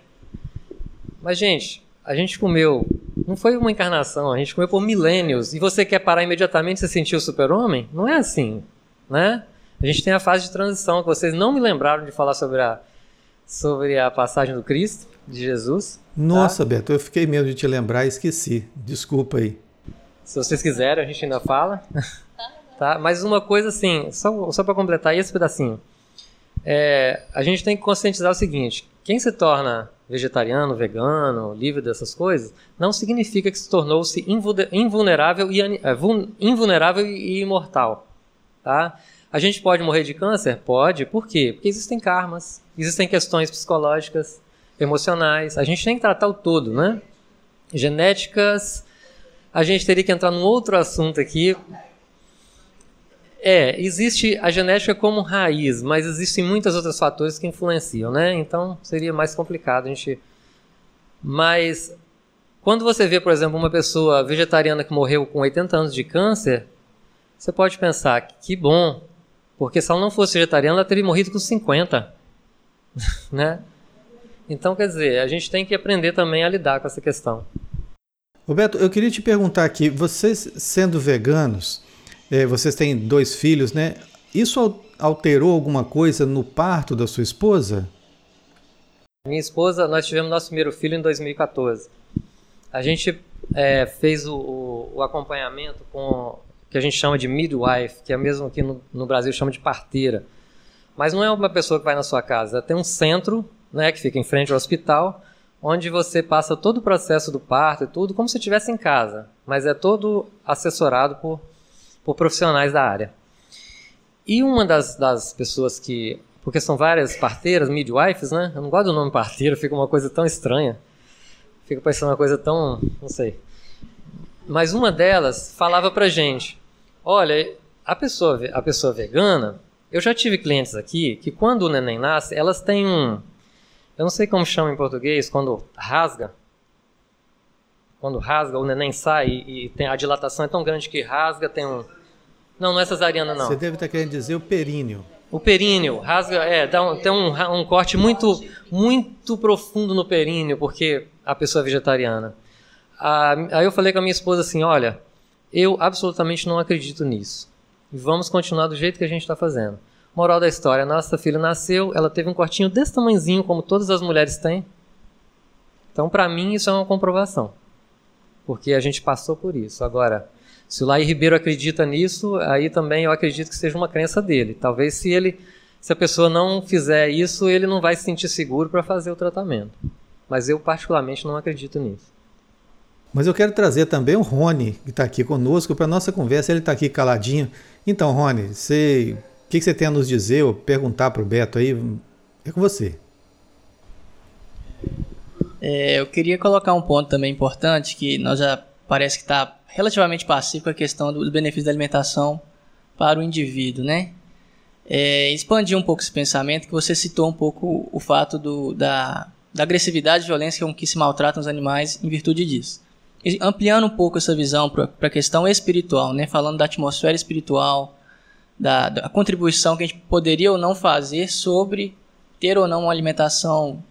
Speaker 3: Mas gente, a gente comeu, não foi uma encarnação, a gente comeu por milênios e você quer parar imediatamente e se sentir o super-homem? Não é assim, né? A gente tem a fase de transição que vocês não me lembraram de falar sobre a sobre a passagem do Cristo, de Jesus.
Speaker 2: Nossa, Beto, eu fiquei mesmo de te lembrar e esqueci. Desculpa aí.
Speaker 3: Se vocês quiserem, a gente ainda fala. *laughs* tá? Mas uma coisa assim, só, só para completar esse pedacinho. É, a gente tem que conscientizar o seguinte: quem se torna vegetariano, vegano, livre dessas coisas, não significa que se tornou-se invulne- invulnerável e, é, vul- invulnerável e imortal. Tá? A gente pode morrer de câncer? Pode. Por quê? Porque existem karmas, existem questões psicológicas, emocionais. A gente tem que tratar o todo, né? Genéticas, a gente teria que entrar num outro assunto aqui. É, existe a genética como raiz, mas existem muitos outros fatores que influenciam, né? Então seria mais complicado a gente. Mas quando você vê, por exemplo, uma pessoa vegetariana que morreu com 80 anos de câncer, você pode pensar que bom, porque se ela não fosse vegetariana, ela teria morrido com 50, *laughs* né? Então, quer dizer, a gente tem que aprender também a lidar com essa questão.
Speaker 2: Roberto, eu queria te perguntar aqui, vocês sendo veganos, eh, vocês têm dois filhos, né? Isso al- alterou alguma coisa no parto da sua esposa?
Speaker 3: Minha esposa, nós tivemos nosso primeiro filho em 2014. A gente é, fez o, o- o acompanhamento com que a gente chama de midwife, que é mesmo aqui no, no Brasil chama de parteira. Mas não é uma pessoa que vai na sua casa, tem um centro, né, que fica em frente ao hospital, onde você passa todo o processo do parto e tudo como se estivesse em casa, mas é todo assessorado por, por profissionais da área. E uma das, das pessoas que. Porque são várias parteiras, midwives, né? Eu não gosto do nome parteira, fica uma coisa tão estranha. Fica parecendo uma coisa tão. não sei. Mas uma delas falava pra gente: olha, a pessoa, a pessoa vegana, eu já tive clientes aqui que quando o neném nasce, elas têm um. Eu não sei como chama em português, quando rasga. Quando rasga, o neném sai e, e tem, a dilatação é tão grande que rasga, tem um. Não, não é cesariana, não.
Speaker 2: Você deve estar querendo dizer o períneo.
Speaker 3: O períneo, rasga, é, dá um, tem um, um corte muito, muito profundo no períneo, porque a pessoa é vegetariana. Ah, aí eu falei com a minha esposa assim, olha, eu absolutamente não acredito nisso. Vamos continuar do jeito que a gente está fazendo. Moral da história, nossa filha nasceu, ela teve um cortinho desse tamanhozinho, como todas as mulheres têm. Então, para mim, isso é uma comprovação. Porque a gente passou por isso. Agora, se o Laí Ribeiro acredita nisso, aí também eu acredito que seja uma crença dele. Talvez se ele, se a pessoa não fizer isso, ele não vai se sentir seguro para fazer o tratamento. Mas eu particularmente não acredito nisso.
Speaker 2: Mas eu quero trazer também o Rony, que está aqui conosco, para nossa conversa. Ele está aqui caladinho. Então, Rony, você, o que, que você tem a nos dizer ou perguntar para o Beto aí? É com você.
Speaker 6: É, eu queria colocar um ponto também importante, que nós já parece que está relativamente pacífico a questão do benefício da alimentação para o indivíduo, né? É, expandir um pouco esse pensamento, que você citou um pouco o fato do, da, da agressividade e violência com que se maltratam os animais em virtude disso. Ampliando um pouco essa visão para a questão espiritual, né? falando da atmosfera espiritual, da, da contribuição que a gente poderia ou não fazer sobre ter ou não uma alimentação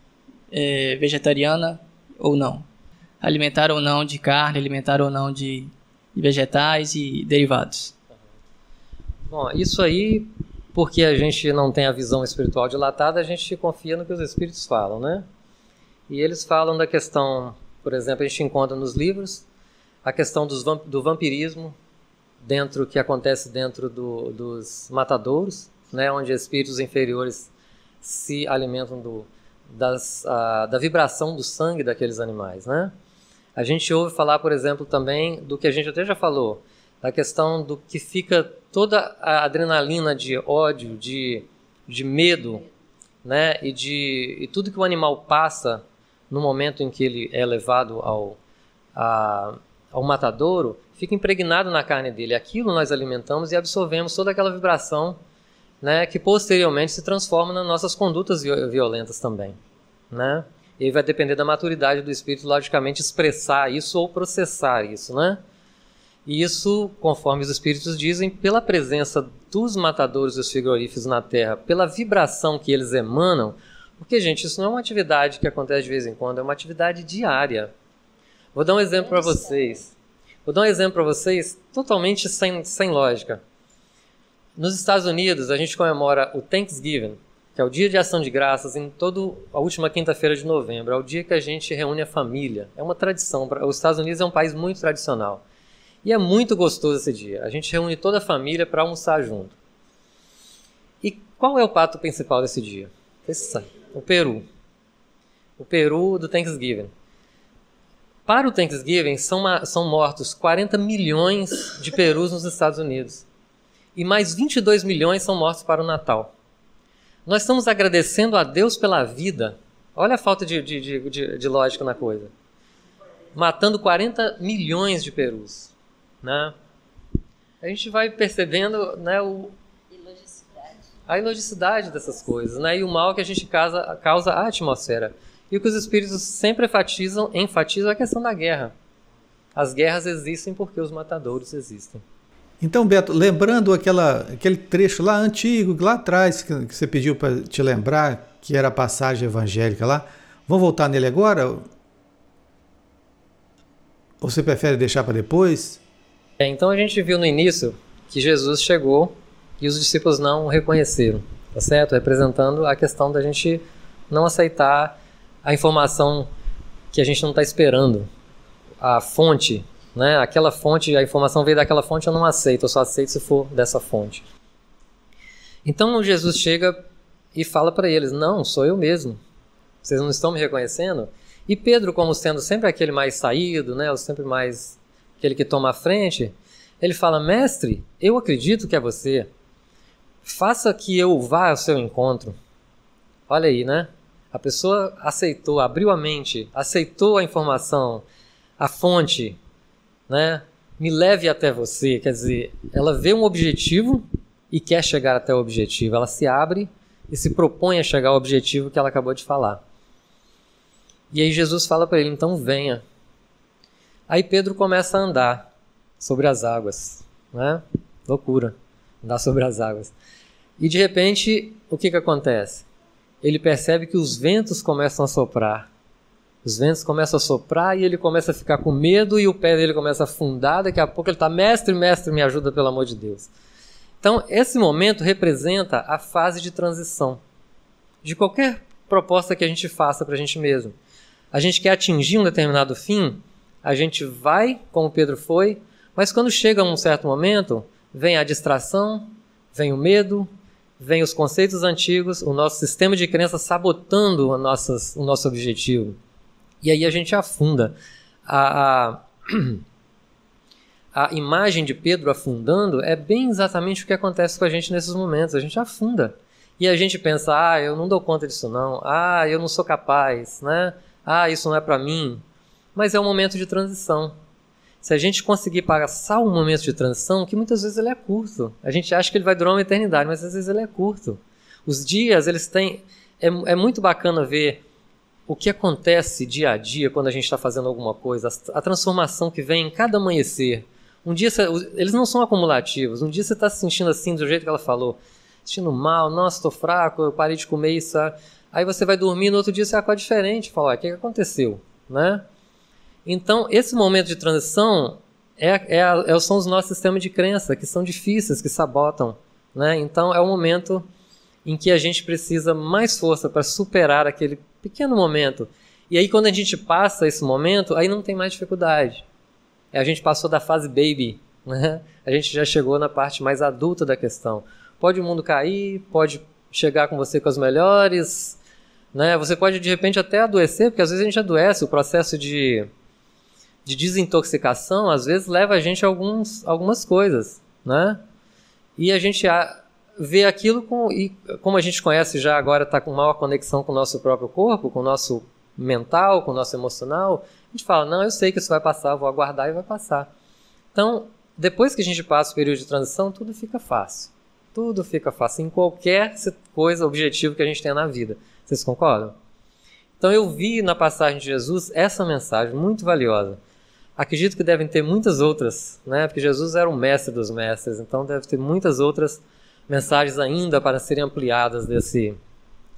Speaker 6: é, vegetariana ou não. Alimentar ou não de carne, alimentar ou não de, de vegetais e derivados.
Speaker 3: Bom, isso aí, porque a gente não tem a visão espiritual dilatada, a gente confia no que os espíritos falam, né? E eles falam da questão, por exemplo, a gente encontra nos livros a questão dos, do vampirismo dentro que acontece dentro do, dos matadouros, né, onde espíritos inferiores se alimentam do, das, a, da vibração do sangue daqueles animais, né? A gente ouve falar, por exemplo, também do que a gente até já falou, da questão do que fica toda a adrenalina de ódio, de, de medo, né? E de e tudo que o animal passa no momento em que ele é levado ao, a, ao matadouro, fica impregnado na carne dele. Aquilo nós alimentamos e absorvemos toda aquela vibração né, que posteriormente se transforma nas nossas condutas violentas também. Né? E vai depender da maturidade do espírito, logicamente, expressar isso ou processar isso. Né? E isso, conforme os espíritos dizem, pela presença dos matadores dos frigoríficos na Terra, pela vibração que eles emanam, porque, gente, isso não é uma atividade que acontece de vez em quando, é uma atividade diária. Vou dar um exemplo para vocês. Vou dar um exemplo para vocês totalmente sem, sem lógica. Nos Estados Unidos, a gente comemora o Thanksgiving, que é o Dia de Ação de Graças, em toda a última quinta-feira de novembro. É o dia que a gente reúne a família. É uma tradição. Os Estados Unidos é um país muito tradicional. E é muito gostoso esse dia. A gente reúne toda a família para almoçar junto. E qual é o pato principal desse dia? Esse o Peru. O Peru do Thanksgiving. Para o Thanksgiving, são, são mortos 40 milhões de perus nos Estados Unidos. E mais 22 milhões são mortos para o Natal. Nós estamos agradecendo a Deus pela vida. Olha a falta de, de, de, de lógica na coisa. Matando 40 milhões de perus. Né? A gente vai percebendo né, o, a ilodicidade dessas coisas, né? E o mal que a gente causa, causa à atmosfera. E o que os espíritos sempre enfatizam, enfatizam é a questão da guerra. As guerras existem porque os matadores existem.
Speaker 2: Então, Beto, lembrando aquela, aquele trecho lá antigo, lá atrás, que, que você pediu para te lembrar, que era a passagem evangélica lá, vamos voltar nele agora? Ou você prefere deixar para depois?
Speaker 3: É, então a gente viu no início que Jesus chegou e os discípulos não o reconheceram, tá certo? Representando a questão da gente não aceitar a informação que a gente não está esperando, a fonte, né? Aquela fonte, a informação veio daquela fonte, eu não aceito, eu só aceito se for dessa fonte. Então Jesus chega e fala para eles: Não, sou eu mesmo. Vocês não estão me reconhecendo? E Pedro, como sendo sempre aquele mais saído, né, sempre mais aquele que toma a frente, ele fala: Mestre, eu acredito que é você. Faça que eu vá ao seu encontro. Olha aí, né? A pessoa aceitou, abriu a mente, aceitou a informação, a fonte, né? Me leve até você. Quer dizer, ela vê um objetivo e quer chegar até o objetivo. Ela se abre e se propõe a chegar ao objetivo que ela acabou de falar. E aí Jesus fala para ele: então venha. Aí Pedro começa a andar sobre as águas, né? Loucura, andar sobre as águas. E de repente, o que, que acontece? Ele percebe que os ventos começam a soprar. Os ventos começam a soprar e ele começa a ficar com medo e o pé dele começa a afundar. Daqui a pouco ele está, mestre, mestre, me ajuda pelo amor de Deus. Então, esse momento representa a fase de transição de qualquer proposta que a gente faça para a gente mesmo. A gente quer atingir um determinado fim, a gente vai, como Pedro foi, mas quando chega um certo momento, vem a distração, vem o medo, vem os conceitos antigos, o nosso sistema de crença sabotando nossas, o nosso objetivo. E aí a gente afunda. A, a, *clears throat* a imagem de Pedro afundando é bem exatamente o que acontece com a gente nesses momentos. A gente afunda. E a gente pensa, ah, eu não dou conta disso não. Ah, eu não sou capaz, né? Ah, isso não é para mim. Mas é um momento de transição. Se a gente conseguir passar um momento de transição, que muitas vezes ele é curto. A gente acha que ele vai durar uma eternidade, mas às vezes ele é curto. Os dias, eles têm. É, é muito bacana ver o que acontece dia a dia quando a gente está fazendo alguma coisa, a transformação que vem em cada amanhecer. Um dia eles não são acumulativos. Um dia você está se sentindo assim do jeito que ela falou, sentindo mal, nossa, estou fraco, eu parei de comer isso. Aí você vai dormir no outro dia você acorda diferente, fala, o que, que aconteceu, né? Então esse momento de transição é, é, é, são os nossos sistemas de crença que são difíceis, que sabotam, né? Então é o momento em que a gente precisa mais força para superar aquele pequeno momento. E aí quando a gente passa esse momento, aí não tem mais dificuldade. A gente passou da fase baby, *laughs* né? A gente já chegou na parte mais adulta da questão. Pode o mundo cair, pode chegar com você com as melhores, né? Você pode de repente até adoecer, porque às vezes a gente adoece, o processo de, de desintoxicação às vezes leva a gente a alguns, algumas coisas, né? E a gente ver aquilo com, e como a gente conhece já agora está com maior conexão com o nosso próprio corpo, com o nosso mental, com o nosso emocional, a gente fala, não, eu sei que isso vai passar, vou aguardar e vai passar. Então, depois que a gente passa o período de transição, tudo fica fácil. Tudo fica fácil em qualquer coisa, objetivo que a gente tenha na vida. Vocês concordam? Então eu vi na passagem de Jesus essa mensagem muito valiosa. Acredito que devem ter muitas outras, né? Porque Jesus era o mestre dos mestres, então deve ter muitas outras mensagens ainda para serem ampliadas desse,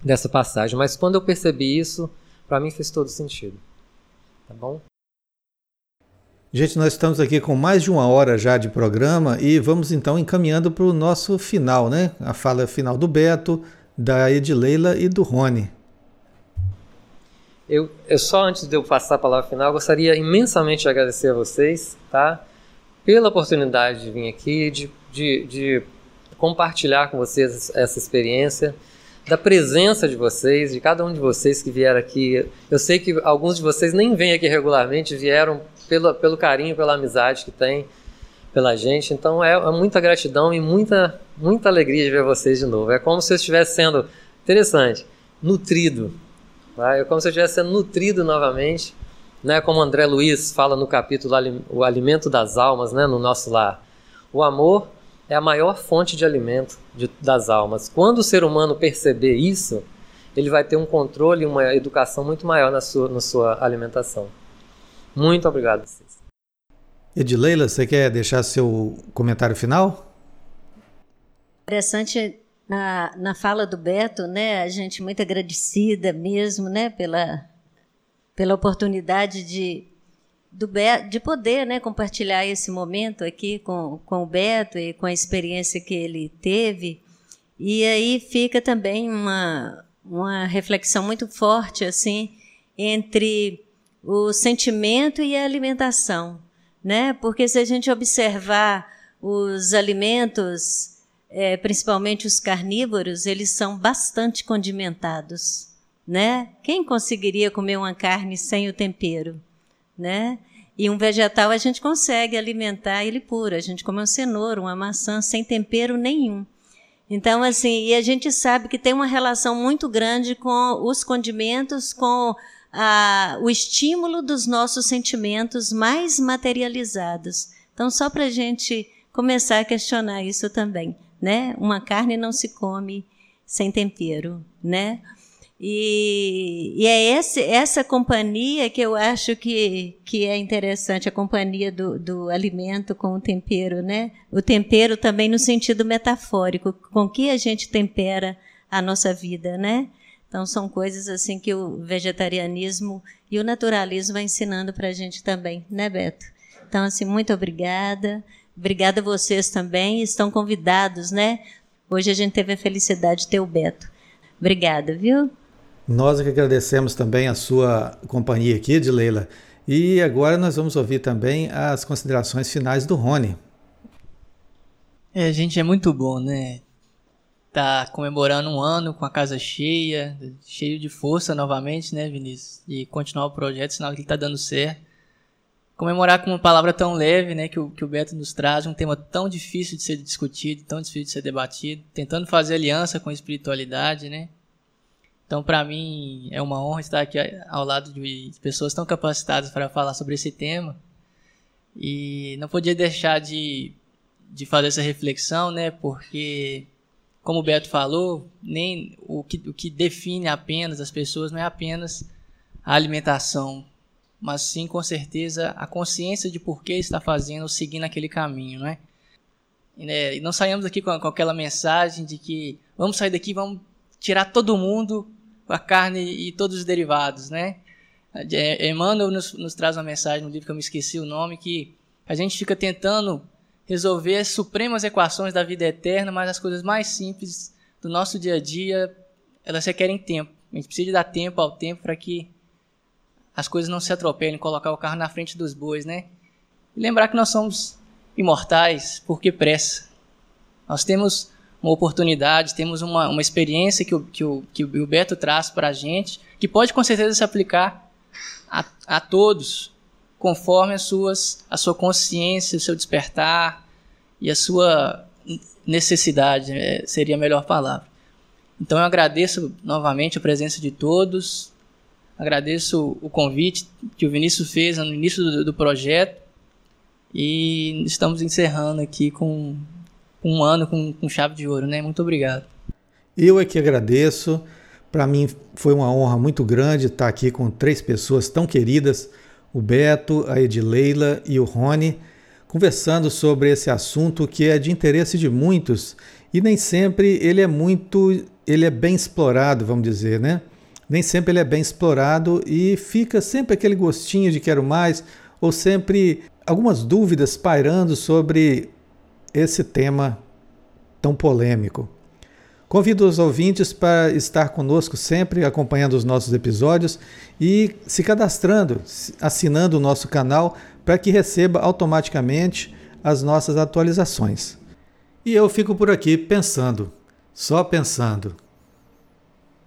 Speaker 3: dessa passagem. Mas quando eu percebi isso, para mim fez todo sentido. Tá bom?
Speaker 2: Gente, nós estamos aqui com mais de uma hora já de programa e vamos então encaminhando para o nosso final, né? A fala final do Beto, da Edileila e do Rony.
Speaker 3: Eu, eu só antes de eu passar a palavra final, gostaria imensamente de agradecer a vocês, tá? Pela oportunidade de vir aqui, de, de, de compartilhar com vocês essa experiência, da presença de vocês, de cada um de vocês que vieram aqui. Eu sei que alguns de vocês nem vêm aqui regularmente, vieram pelo, pelo carinho, pela amizade que tem pela gente. Então é, é, muita gratidão e muita, muita alegria de ver vocês de novo. É como se eu estivesse sendo, interessante, nutrido. Tá? É como se eu estivesse sendo nutrido novamente. Né? Como André Luiz fala no capítulo O Alimento das Almas, né? no nosso lar. O amor é a maior fonte de alimento de, das almas. Quando o ser humano perceber isso, ele vai ter um controle e uma educação muito maior na sua, na sua alimentação. Muito obrigado a vocês.
Speaker 2: Edileila, você quer deixar seu comentário final?
Speaker 5: Interessante na, na fala do Beto, né? A gente muito agradecida mesmo, né? Pela, pela oportunidade de do Beto, de poder né, compartilhar esse momento aqui com, com o Beto e com a experiência que ele teve. E aí fica também uma, uma reflexão muito forte assim entre o sentimento e a alimentação, né? Porque se a gente observar os alimentos, é, principalmente os carnívoros, eles são bastante condimentados, né? Quem conseguiria comer uma carne sem o tempero? né? E um vegetal a gente consegue alimentar ele puro. A gente come uma cenoura, uma maçã sem tempero nenhum. Então, assim, e a gente sabe que tem uma relação muito grande com os condimentos, com a, o estímulo dos nossos sentimentos mais materializados. Então, só para a gente começar a questionar isso também, né? Uma carne não se come sem tempero, né? E, e é esse, essa companhia que eu acho que, que é interessante, a companhia do, do alimento com o tempero, né? O tempero também no sentido metafórico, com que a gente tempera a nossa vida, né? Então são coisas assim que o vegetarianismo e o naturalismo vai ensinando para a gente também, né, Beto? Então assim muito obrigada, obrigada a vocês também, estão convidados, né? Hoje a gente teve a felicidade de ter o Beto. Obrigada, viu?
Speaker 2: Nós é que agradecemos também a sua companhia aqui, de Leila. E agora nós vamos ouvir também as considerações finais do Rony.
Speaker 6: É, gente, é muito bom, né? Tá comemorando um ano com a casa cheia, cheio de força novamente, né, Vinícius? E continuar o projeto, sinal que ele tá dando certo. Comemorar com uma palavra tão leve, né, que o, que o Beto nos traz, um tema tão difícil de ser discutido, tão difícil de ser debatido, tentando fazer aliança com a espiritualidade, né? Então, para mim, é uma honra estar aqui ao lado de pessoas tão capacitadas para falar sobre esse tema. E não podia deixar de, de fazer essa reflexão, né? Porque, como o Beto falou, nem o que, o que define apenas as pessoas não é apenas a alimentação, mas sim com certeza a consciência de por que está fazendo, seguindo aquele caminho, né? E não saímos daqui com, aquela mensagem de que vamos sair daqui, vamos tirar todo mundo a carne e todos os derivados, né? Emmanuel nos, nos, traz uma mensagem no livro que eu me esqueci o nome, que a gente fica tentando resolver as supremas equações da vida eterna, mas as coisas mais simples do nosso dia a dia, elas requerem tempo. A gente precisa dar tempo ao tempo para que as coisas não se atropelem, colocar o carro na frente dos bois, né? E lembrar que nós somos imortais, por que pressa? Nós temos uma oportunidade, temos uma, uma experiência que o, que, o, que o Beto traz para a gente, que pode com certeza se aplicar a, a todos, conforme as suas, a sua consciência, o seu despertar e a sua necessidade, é, seria a melhor palavra. Então eu agradeço novamente a presença de todos, agradeço o convite que o Vinícius fez no início do, do projeto e estamos encerrando aqui com um ano com, com chave de ouro, né? Muito obrigado.
Speaker 2: Eu é que agradeço. Para mim foi uma honra muito grande estar aqui com três pessoas tão queridas, o Beto, a Edileila e o Rony, conversando sobre esse assunto que é de interesse de muitos e nem sempre ele é muito, ele é bem explorado, vamos dizer, né? Nem sempre ele é bem explorado e fica sempre aquele gostinho de quero mais ou sempre algumas dúvidas pairando sobre esse tema tão polêmico. Convido os ouvintes para estar conosco sempre, acompanhando os nossos episódios e se cadastrando, assinando o nosso canal para que receba automaticamente as nossas atualizações. E eu fico por aqui pensando, só pensando.